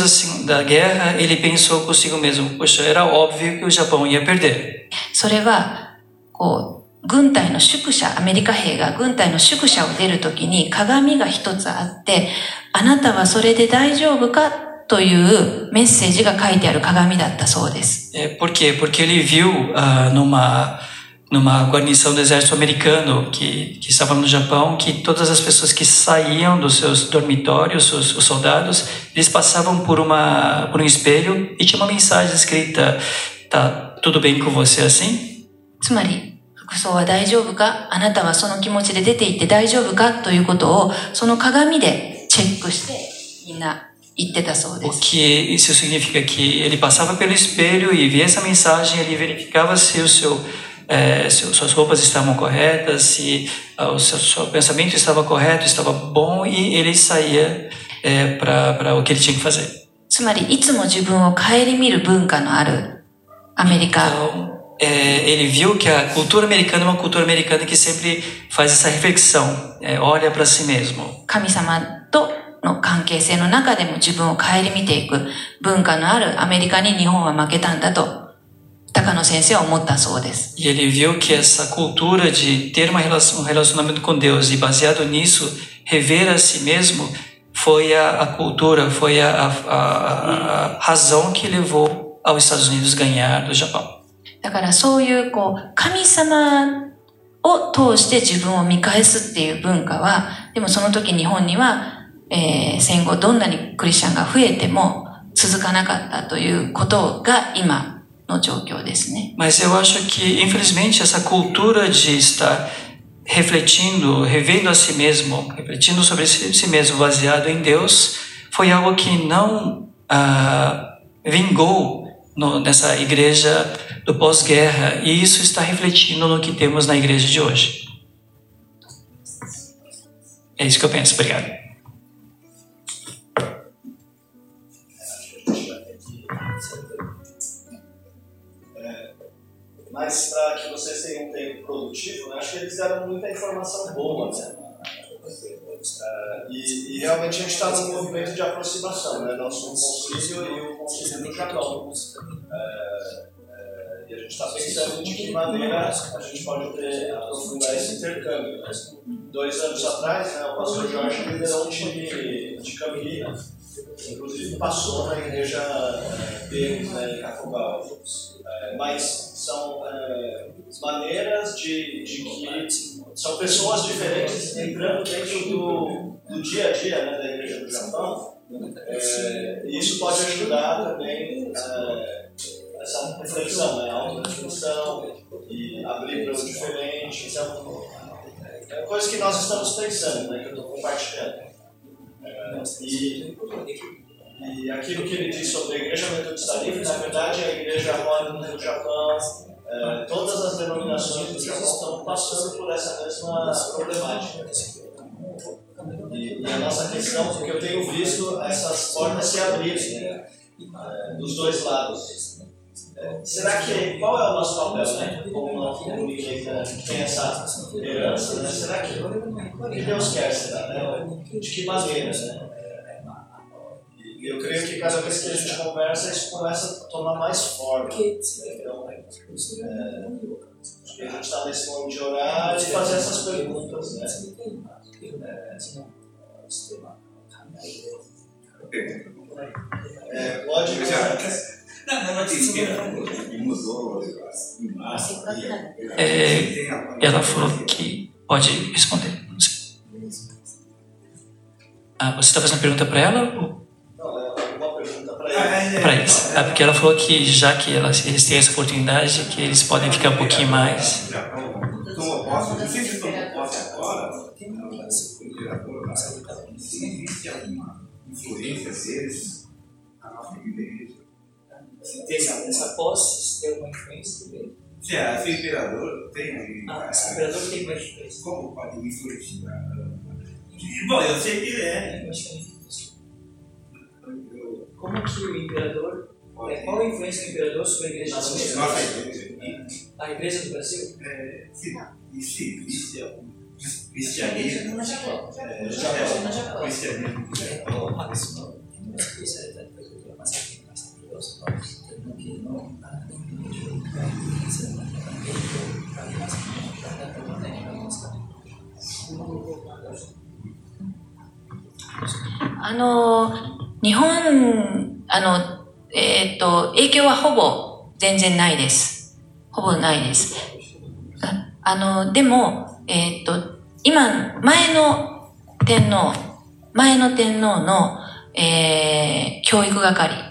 da guerra ele pensou consigo mesmo, poxa, era óbvio que o Japão ia perder. それは、こう、軍隊の宿舎、アメリカ兵が軍隊の宿舎を出るときに鏡が一つあって、あなたはそれで大丈夫か？というメッセージが書いてある鏡だったそうです。Por quê? Porque ele viu ah, numa, numa guarnição do exército americano que, que estava no Japão que todas as pessoas que saíam dos seus dormitórios, os, os soldados, eles passavam por, uma, por um espelho e tinha uma mensagem escrita: Tá tudo bem com você assim? つまり、服装は大丈夫かあなたはその気持ちで出て行って大丈夫かということを、その鏡でチェックして、みんな言ってたそうで O す。 que isso significa que ele passava pelo espelho e via essa mensagem, ele verificava se o seu, eh, se suas roupas estavam corretas, se ah, o seu, seu pensamento estava correto, estava bom e ele saía para o que ele tinha que fazer. つまり、いつも自分を顧みる文化のあるアメリカ Então, eh, ele viu que a cultura americana é uma cultura americana que sempre faz essa reflexão, eh, olha para si mesmo. 神様との関係性の中でも自分を顧みていく文化のあるアメリカに日本は負けたんだと、 高野先生は思ったそうです。E ele viu que essa cultura de ter uma relação, um relacionamento com Deus e baseado nisso, rever a si mesmo, foi a, a cultura, foi a, a, a, razão que levou aos Estados Unidos ganhar do Japão. だからそういうこう、神様を通して自分を見返すっていう文化は、でもその時日本には、えー戦後どんなにクリスチャンが増えても続かなかったということが今。Mas eu acho que, infelizmente, essa cultura de estar refletindo, revendo a si mesmo, refletindo sobre si, mesmo, baseado em Deus, foi algo que não ah, vingou no, nessa igreja do pós-guerra. E isso está refletindo no que temos na igreja de hoje. É isso que eu penso. Obrigado. Mas para que vocês tenham um tempo produtivo, né, acho que eles deram muita informação boa. Né? Uh, e, e, realmente a gente está num movimento de aproximação, né? Nós somos o Concílio e o Concílio do Japão. Uh, uh, e a gente está pensando de que maneira a gente pode ter, aprofundar esse intercâmbio. Né? Dois anos atrás, né, o pastor Jorge liderou um time de Campinas inclusive passou na igreja deles né, em Cacobal. É, mas são é, maneiras de, de que são pessoas diferentes entrando dentro do, do dia a dia né, da igreja do Japão. É, e isso pode ajudar também é, essa reflexão, né, a auto-reflexão e abrir para o diferente. Então, é coisa que nós estamos pensando, né, que eu estou compartilhando. E, e aquilo que ele diz sobre a Igreja Metodista Livre, na verdade, a Igreja Roda no Japão, é, todas as denominações do Japão estão passando por essa mesma problemática. E, e, a nossa questão, porque eu tenho visto essas portas se abrirem né, é, dos dois lados. Será que qual é o nosso papel, né? Como uma comunica que tem essa herança, né? Será que o que Deus quer, será, né? De que maneira, né? eu creio que cada vez que a gente conversa, isso começa a tomar mais forma. Então, é, acho que a gente está nesse momento de orar e fazer essas perguntas, né? É, pode. É, ela falou que pode responder. Ah, você está fazendo pergunta para ela? para eles. É porque ela falou que já que elas, eles têm essa oportunidade, que eles podem ficar um pouquinho mais. influência deles na nossa igreja. Essa, essa posse tem uma influência também? Sim, esse imperador tem. Ah, esse imperador tem uma influência. Como pode influenciar? Bom, eu sei que ele é. Eu acho que é como que o imperador, é, qual a influência do imperador sobre a igreja? Nossa igreja. A igreja do Brasil? É, sim, sim, cristianismo. Cristianismo no Japão. É, no Japão. Cristianismo no Japão. Isso é mais aqui, mais perigoso. Ah, 日本、あの、えっ、ー、と、影響はほぼ全然ないです。ほぼないです。あの、でも、えっ、ー、と、今、前の天皇、前の天皇の、えー、教育係、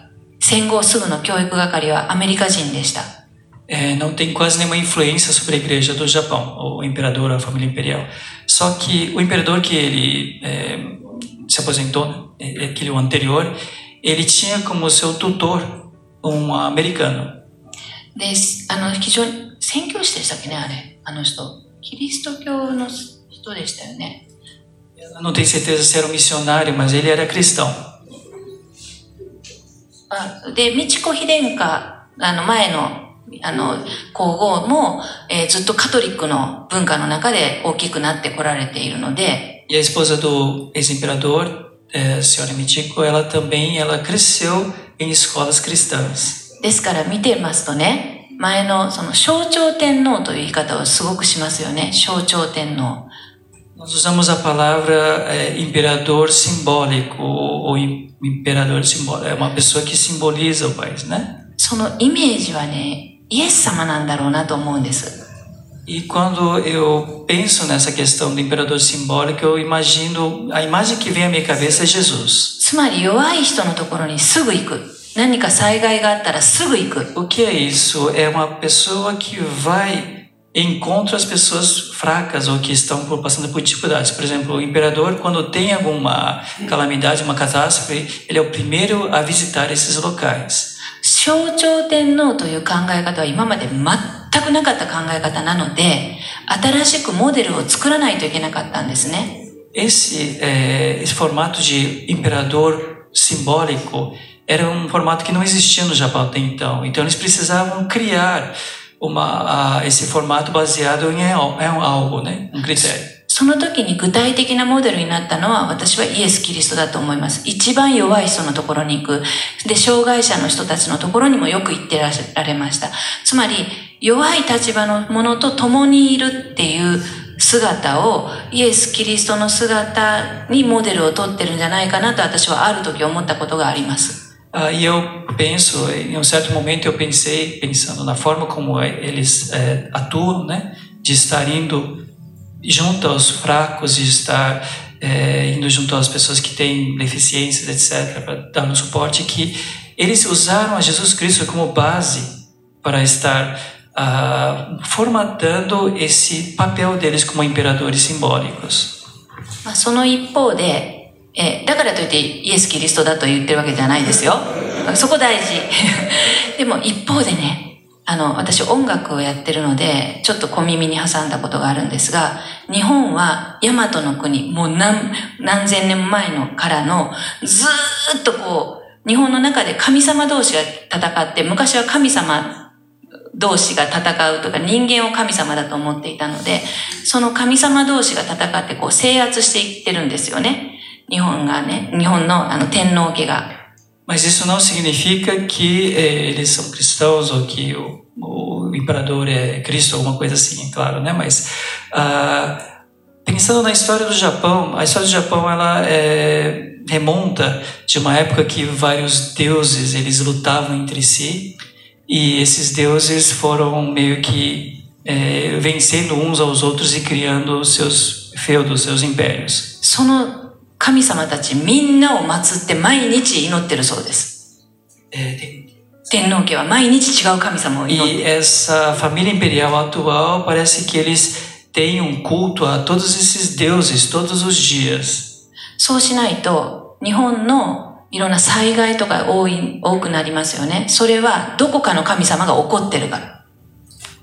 戦後すぐの教育係はアメリカ人でした。É, não tem quase nenhuma influência sobre a igreja do Japão, o imperador, a família imperial. Só que o imperador que ele é, se aposentou, aquele anterior, ele tinha como seu tutor um americano. で、あの、非常に、宣教師でしたっけね、あれ、あの人。キリスト教の人でしたよね。Eu não tenho certeza se era um missionário, mas ele era cristão. あで、美智子妃殿下、あの前の、あの、皇后も、えー、ずっとカトリックの文化の中で大きくなってこられているので、E a esposa do ex-imperador, senhora Michiko, ela também ela cresceu em escolas cristãs. ですから見てますとね、前のその象徴天皇という言い方をすごくしますよね。象徴天皇。Nós usamos a palavra é, imperador simbólico ou imperador simbólico. É uma pessoa que simboliza o país, né? そのイメージはね、イエス様なんだろうなと思うんです。E quando eu penso nessa questão do imperador simbólico, eu imagino a imagem que vem à minha cabeça é Jesus. O que é isso? É uma pessoa que vai encontra as pessoas fracas ou que estão passando por dificuldades. Por exemplo, o imperador, quando tem alguma calamidade, uma catástrofe, ele é o primeiro a visitar esses locais. 象徴天皇という考え方は今まで全くなかった考え方なので、新しくモデルを作らないといけなかったんですね。Esse, eh, esse formato de imperador simbólico era um formato que não existia no Japão até então. Então eles precisavam criar uma, esse formato baseado em, em algo, né? um critério. その時に具体的なモデルになったのは私はイエス・キリストだと思います。一番弱い人のところに行く。で、障害者の人たちのところにもよく行ってられました。つまり、弱い立場のものと共にいるっていう姿をイエス・キリストの姿にモデルをとってるんじゃないかなと私はある時思ったことがあります。Uh, e eu penso, em um certo momento eu pensei, pensando na forma como eles é, atuam, né, de estar indo junto aos fracos, de estar é, indo junto às pessoas que têm deficiências, etc., para dar um suporte, que eles usaram a Jesus Cristo como base para estar uh, formatando esse papel deles como imperadores simbólicos. その一方で えだからといってイエス・キリストだと言ってるわけじゃないですよ。そこ大事。でも一方でね、あの、私音楽をやってるので、ちょっと小耳に挟んだことがあるんですが、日本は大和の国、もう何、何千年前のからの、ずっとこう、日本の中で神様同士が戦って、昔は神様同士が戦うとか人間を神様だと思っていたので、その神様同士が戦ってこう制圧していってるんですよね。日本がね、日本のあの天皇家が。Mas isso não significa que eh, eles são cristãos ou que o, o, imperador é Cristo, alguma coisa assim, é claro, né? Mas uh, pensando na história do Japão, a história do Japão ela é, remonta de uma época que vários deuses eles lutavam entre si e esses deuses foram meio que é, vencendo uns aos outros e criando seus feudos, seus impérios. その 神様たちみんなを祀って毎日祈ってるそうです。天皇家は毎日違う神様を祈って E essa família imperial atual parece que eles têm um culto a todos esses deuses todos os dias. そうしないと日本のいろんな災害とか多い多くなりますよね。それはどこかの神様が怒ってるから。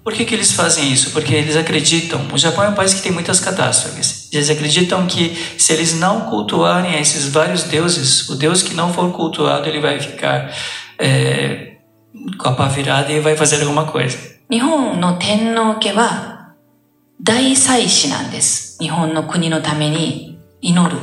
Por que, que eles fazem isso? Porque eles acreditam. O Japão é um país que tem muitas catástrofes. Eles acreditam que se eles não cultuarem esses vários deuses, o Deus que não for cultuado ele vai ficar é, com a pá virada e vai fazer alguma coisa. 日本の天皇家は大祭司なんです。日本の国のために祈る。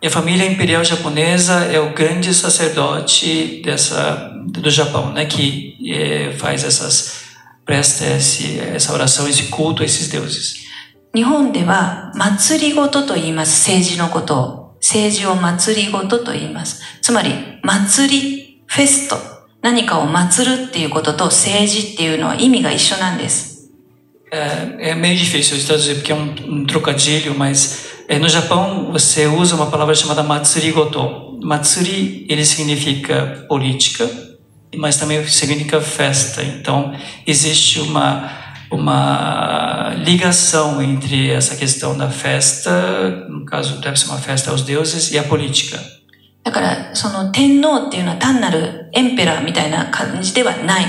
E a família imperial japonesa é o grande sacerdote dessa, do Japão, né, que é, faz essas presta esse, essa oração, esse culto a esses deuses. 日本では祭りごとと言います。政治のことを。政治を祭りごとと言います。つまり、祭り、フェスト、何かを祭るっていうことと政治っていうのは意味が一緒なんです。É, é meio difícil de traduzir porque é um, um trocadilho, mas é, no Japão você usa uma palavra chamada matsuri-goto. Matsuri, ele significa política, mas também significa festa. Então, existe uma, uma ligação entre essa questão da festa, no caso deve ser uma festa aos deuses, e a política. だから、その天皇っていうのは単なるエンペラーみたいな感じではない。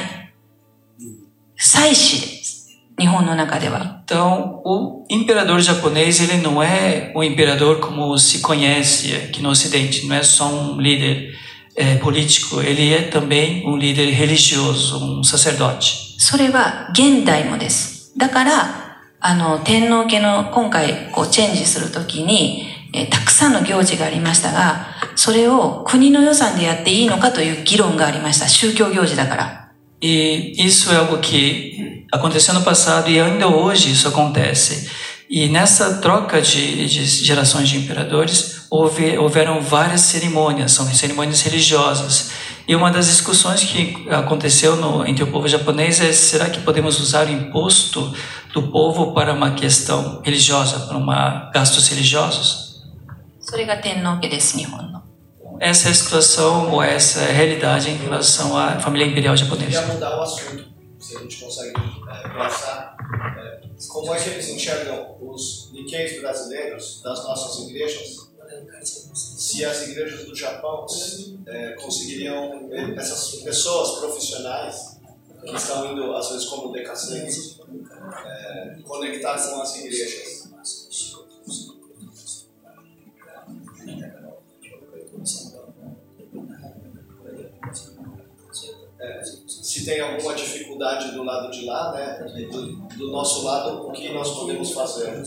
祭司です。日本の中では。Então, o imperador japonês, ele não é o imperador como se conhece aqui no ocidente, não é só um líder É, político, ele é também um líder religioso, um sacerdote. それは現代もです。だから、あの、天皇家の今回こうチェンジするときに、えー、たくさんの行事がありましたが、それを国の予算でやっていいのかという議論がありました。宗教行事だから。E isso é algo que aconteceu no passado e ainda hoje isso acontece. E nessa troca de, de gerações de imperadores, houve, houveram várias cerimônias, são cerimônias religiosas. E uma das discussões que aconteceu no, entre o povo japonês é: será que podemos usar o imposto do povo para uma questão religiosa, para uma, gastos religiosos? Essa é a situação ou essa é a realidade em relação à família imperial japonesa. Eu mudar o assunto, se a gente consegue é, pensar é, como é que eles enxergam os Nikkeis brasileiros das nossas igrejas? Se as igrejas do Japão é, conseguiriam, essas pessoas profissionais que estão indo, às vezes, como decascentes, é, conectar com as igrejas. É, se tem alguma dificuldade do lado de lá, né? Do, do nosso lado, o que nós podemos fazer?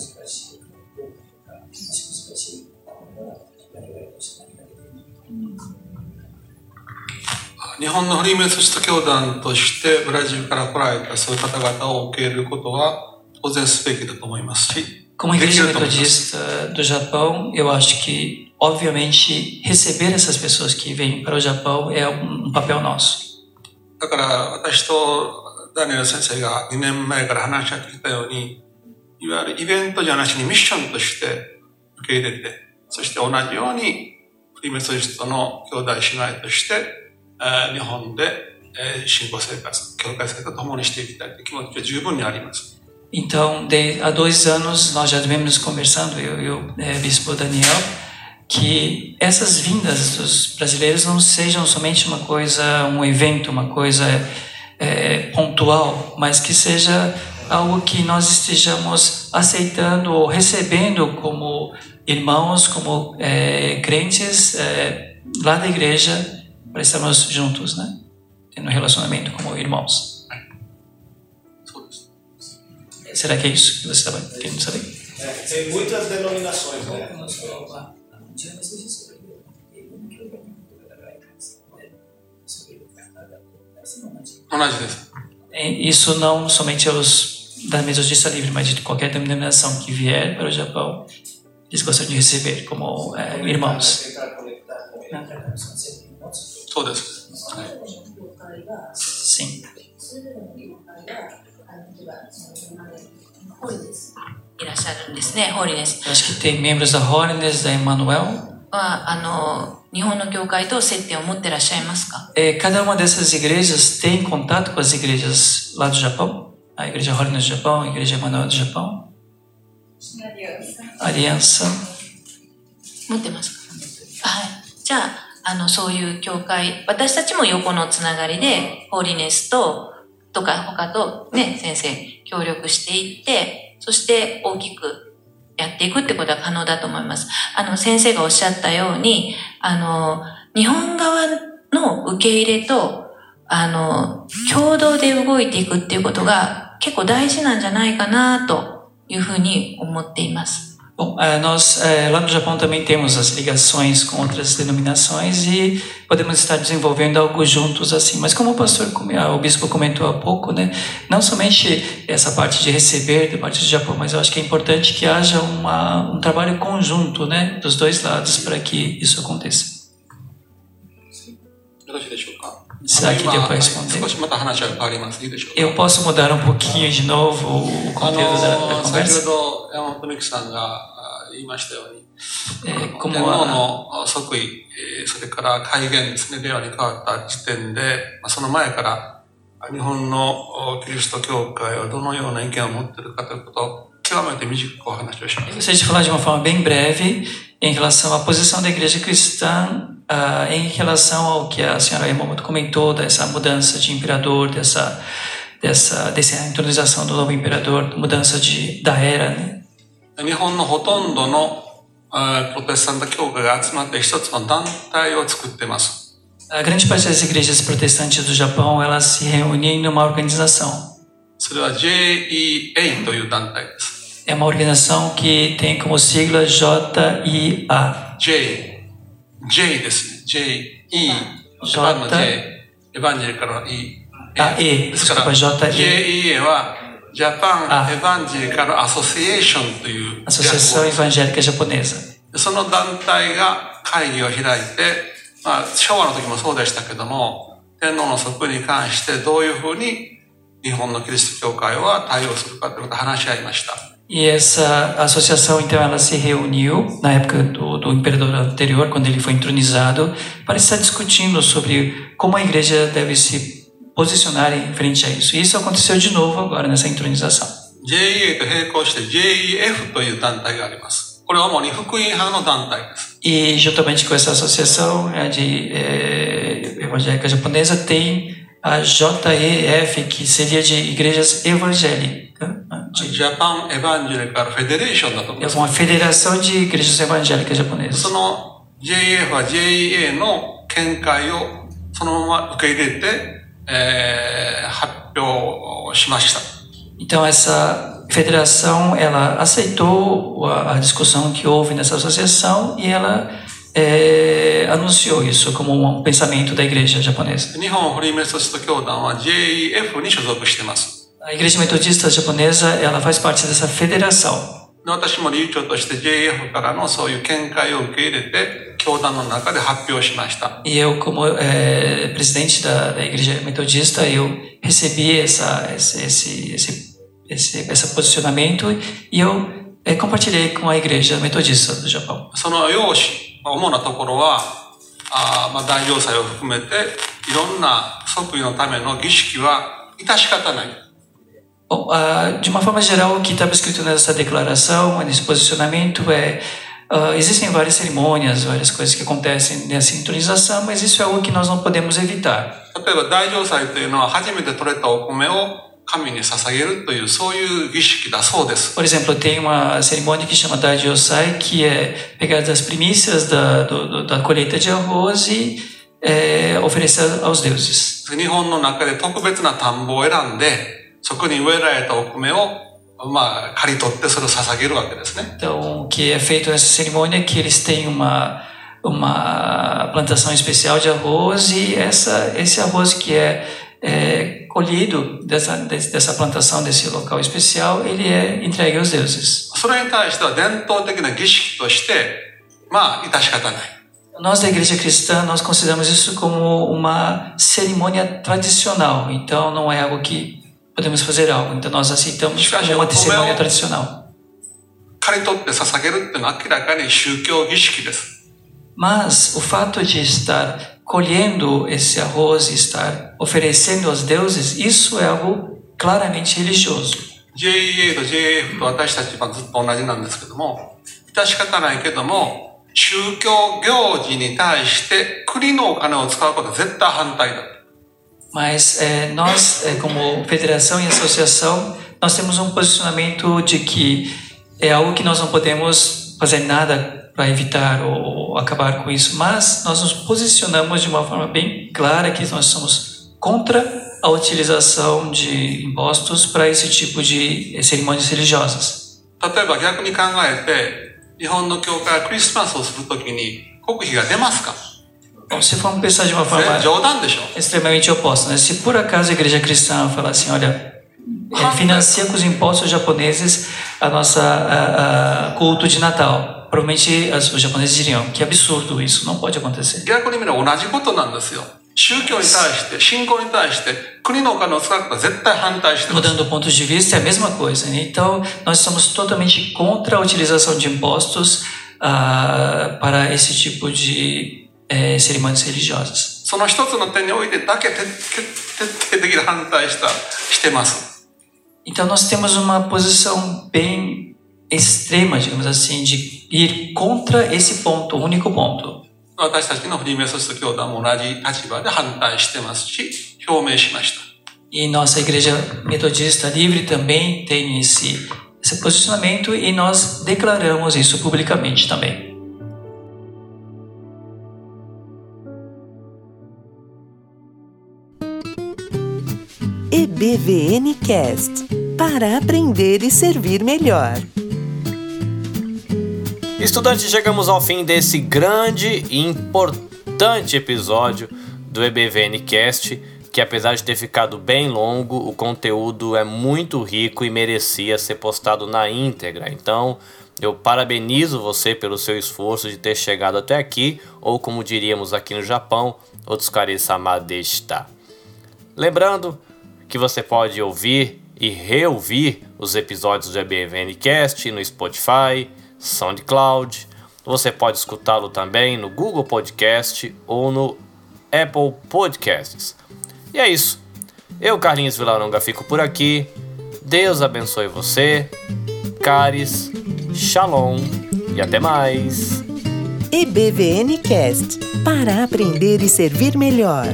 日本のフリーメイソスト教団としてブラジルから来られたそういう方々を受け入れることは当然すべきだと思いますし、Como igreja metodista do Japão, eu acho que, obviamente, receber essas pessoas que vêm para o Japão é um um papel nosso. だから私とダニエル先生が2年前から話し合ってきたように、いわゆるイベントじゃなしにミッションとして受け入れて、そして同じようにプリメソジストの兄弟姉妹として、え日本で、え信仰生活、教会生活を共にしていきたいという気持ちは十分にあります。Então, de, há dois anos nós já vimos conversando, eu e o é, bispo Daniel, que essas vindas dos brasileiros não sejam somente uma coisa, um evento, uma coisa é, pontual, mas que seja algo que nós estejamos aceitando ou recebendo como irmãos, como é, crentes é, lá da igreja, para estarmos juntos, né? Tendo um relacionamento como irmãos. Será que é isso que você estava querendo saber? É, tem muitas denominações, né? É, isso não somente os da mesa de livre, mas de qualquer denominação que vier para o Japão eles gostariam de receber como é, irmãos. Tentar conectar com ele. そうです。はい Sim. いらっしゃるんですね、ホーリネス Eu acho que tem membros da Holiness, da Emmanuel. は、あの、日本の教会と接点を持ってらっしゃいますか É, cada uma dessas igrejas tem contato com as igrejas lá do Japão? A Igreja Holiness do Japão, a Igreja Emmanuel do Japão, Aliança. 持ってますか？はい。じゃあ、あの、そういう教会、私たちも横のつながりで、ホーリネスと、とか他とね、先生、協力していって、そして大きくやっていくってことは可能だと思います。あの、先生がおっしゃったように、あの、日本側の受け入れと、あの、共同で動いていくっていうことが結構大事なんじゃないかなというふうに思っています。Bom, eh, nós eh, lá no Japão também temos as ligações com outras denominações e podemos estar desenvolvendo algo juntos assim. Mas como o pastor, o bispo comentou há pouco, né, não somente essa parte de receber da parte do Japão, mas eu acho que é importante que haja uma, um trabalho conjunto, né, dos dois lados para que isso aconteça. Sim. Eu Será que 今 deu は para い responder? 少しまた話が変わります。いいでしょうか。 Eu posso mudar um pouquinho de novo o あ conteúdo da, da の、先 conversa? ほど山本美樹さんがあ言いましたように、 É, 天 como 皇 a, の即位、えーそれから改元ですね、令和に変わった時点で、まあその前から、日本のおキリスト教会はどのような意見を持っているかということを、極めて短くお話をします。 gostaria de falar de uma forma bem breve em relação à posição da igreja cristã ah, em relação ao que a senhora Yamamoto comentou dessa mudança de imperador, dessa dessa dessa intronização do novo imperador, mudança de da era, né? 日本のほとんどのあープロテスタント教会が集まって一つの団体を作っています。 A grande parte das igrejas protestantes do Japão, elas se reúnem numa organização. それは JEA という団体です。 É uma organização que tem como sigla JIA. J、 J ですね。J、E、ジャパンの J、エヴァンジェリカルの E。あ E ですから、JEA は、ジャパンあエヴァンジェリカルアソシエーションという Associação 略語 Evangélica Japonesa. その団体が会議を開いて、まあ、昭和の時もそうでしたけども、天皇の即位に関してどういうふうに日本のキリスト教会は対応するかということを話し合いました。E essa associação, então, ela se reuniu na época do, do imperador anterior, quando ele foi entronizado, para estar discutindo sobre como a igreja deve se posicionar em frente a isso. E isso aconteceu de novo agora nessa entronização. E juntamente com essa associação é, de é, evangélica japonesa tem a JEF, que seria de igrejas evangélicas. Né? Japan Evangelical Federation だと思います。É uma federação de igrejas evangélicas japonesas. そのは JA の見解をそのまま受け入れて、えー、発表しました。Então essa federação ela aceitou a, a discussão que houve nessa associação e ela é, anunciou isso como um pensamento da igreja japonesa. 日本フリーメソシスト教団は JEF に所属しています。A igreja metodista japonesa ela faz parte dessa federação. で私も理事長として JEF からのそういう見解を受け入れて、教団の中で発表しました。 E eu, como eh, presidente da, da igreja metodista, eu recebi essa, esse, esse, esse, esse, esse posicionamento e eu eh, compartilhei com a igreja metodista do Japão. その要旨、まあ主なところは、あーまあ、大乗祭を含めて、いろんな即位のための儀式は致し方ない。 Bom, ah, de uma forma geral, o que estava escrito nessa declaração, nesse posicionamento, é ah, existem várias cerimônias, várias coisas que acontecem nessa intronização, mas isso é algo que nós não podemos evitar. 例えば大乗祭というのは初めて取れたお米を神に捧げるというそういう儀式だそうです。 Por exemplo, tem uma cerimônia que chama Daijosai, que é pegar das primícias da, do, do- da colheita de arroz e é, oferecer aos deuses. 日本の中で特別な田んぼを選んで、 そこに植えられたお米を、まあ、刈り取ってそれを捧げるわけですね。 Então, o que é feito nessa cerimônia é que eles têm uma, uma plantação especial de arroz e essa, esse arroz que é, é colhido dessa, desse- dessa plantação, desse local especial, ele é entregue aos deuses. それに対しては伝統的な儀式として、まあ、致し方ない。 Nós da igreja cristã, nós consideramos isso como uma cerimônia tradicional, então não é algo que podemos fazer algo, então nós aceitamos como uma cerimônia tradicional. 刈り取って捧げるっていうのは明らかに宗教儀式です。 Mas o fato de estar colhendo esse arroz e estar oferecendo aos deuses, isso é algo claramente religioso. JEA と JF と私たちはずっと同じなんですけども、致し方ないけども、宗教行事に対して国のお金を使うことは絶対反対だ。 Mas eh, nós, eh, como federação e associação, nós temos um posicionamento de que é algo que nós não podemos fazer nada para evitar ou, ou acabar com isso, mas nós nos posicionamos de uma forma bem clara que nós somos contra a utilização de impostos para esse tipo de eh, cerimônias religiosas. 例えば逆に考えて、日本の教会はクリスマスをするときに国費が出ますか Bom, se formos pensar de uma それ forma 冗談でしょ extremamente oposta, né? Se por acaso a igreja cristã falar assim, olha, é, financia com os impostos japoneses a nossa a, a culto de Natal, provavelmente as- os japoneses diriam que absurdo isso, não pode acontecer. 逆に見れば同じことなんですよ。宗教に対して、信仰に対して、国のお金を使うことは絶対反対してます。 Mudando o ponto de vista, é a mesma coisa. Né? Então, nós somos totalmente contra a utilização de impostos ah, para esse tipo de eh, cerimônias religiosas. その一つの点においてだけ徹徹徹底的に反対した、してます。 Então nós temos uma posição bem extrema, digamos assim, de ir contra esse ponto, o único ponto. 私たちのフリーメソジスト教団も同じ立場で反対してますし、表明しました。 E nossa igreja metodista livre também tem esse, esse posicionamento e nós declaramos isso publicamente também. EBVN Cast para aprender e servir melhor. Estudantes, chegamos ao fim desse grande e importante episódio do EBVN Cast, que apesar de ter ficado bem longo, o conteúdo é muito rico e merecia ser postado na íntegra. Então, eu parabenizo você pelo seu esforço de ter chegado até aqui, ou como diríamos aqui no Japão, Otsukare-sama deshita. Lembrando que você pode ouvir e reouvir os episódios do EBVNcast no Spotify, SoundCloud. Você pode escutá-lo também no Google Podcast ou no Apple Podcasts. E é isso. Eu, Carlinhos Vilaronga, fico por aqui. Deus abençoe você. Caris, Shalom e até mais. EBVN Cast para aprender e servir melhor.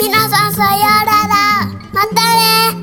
Minas 妈妈嘞。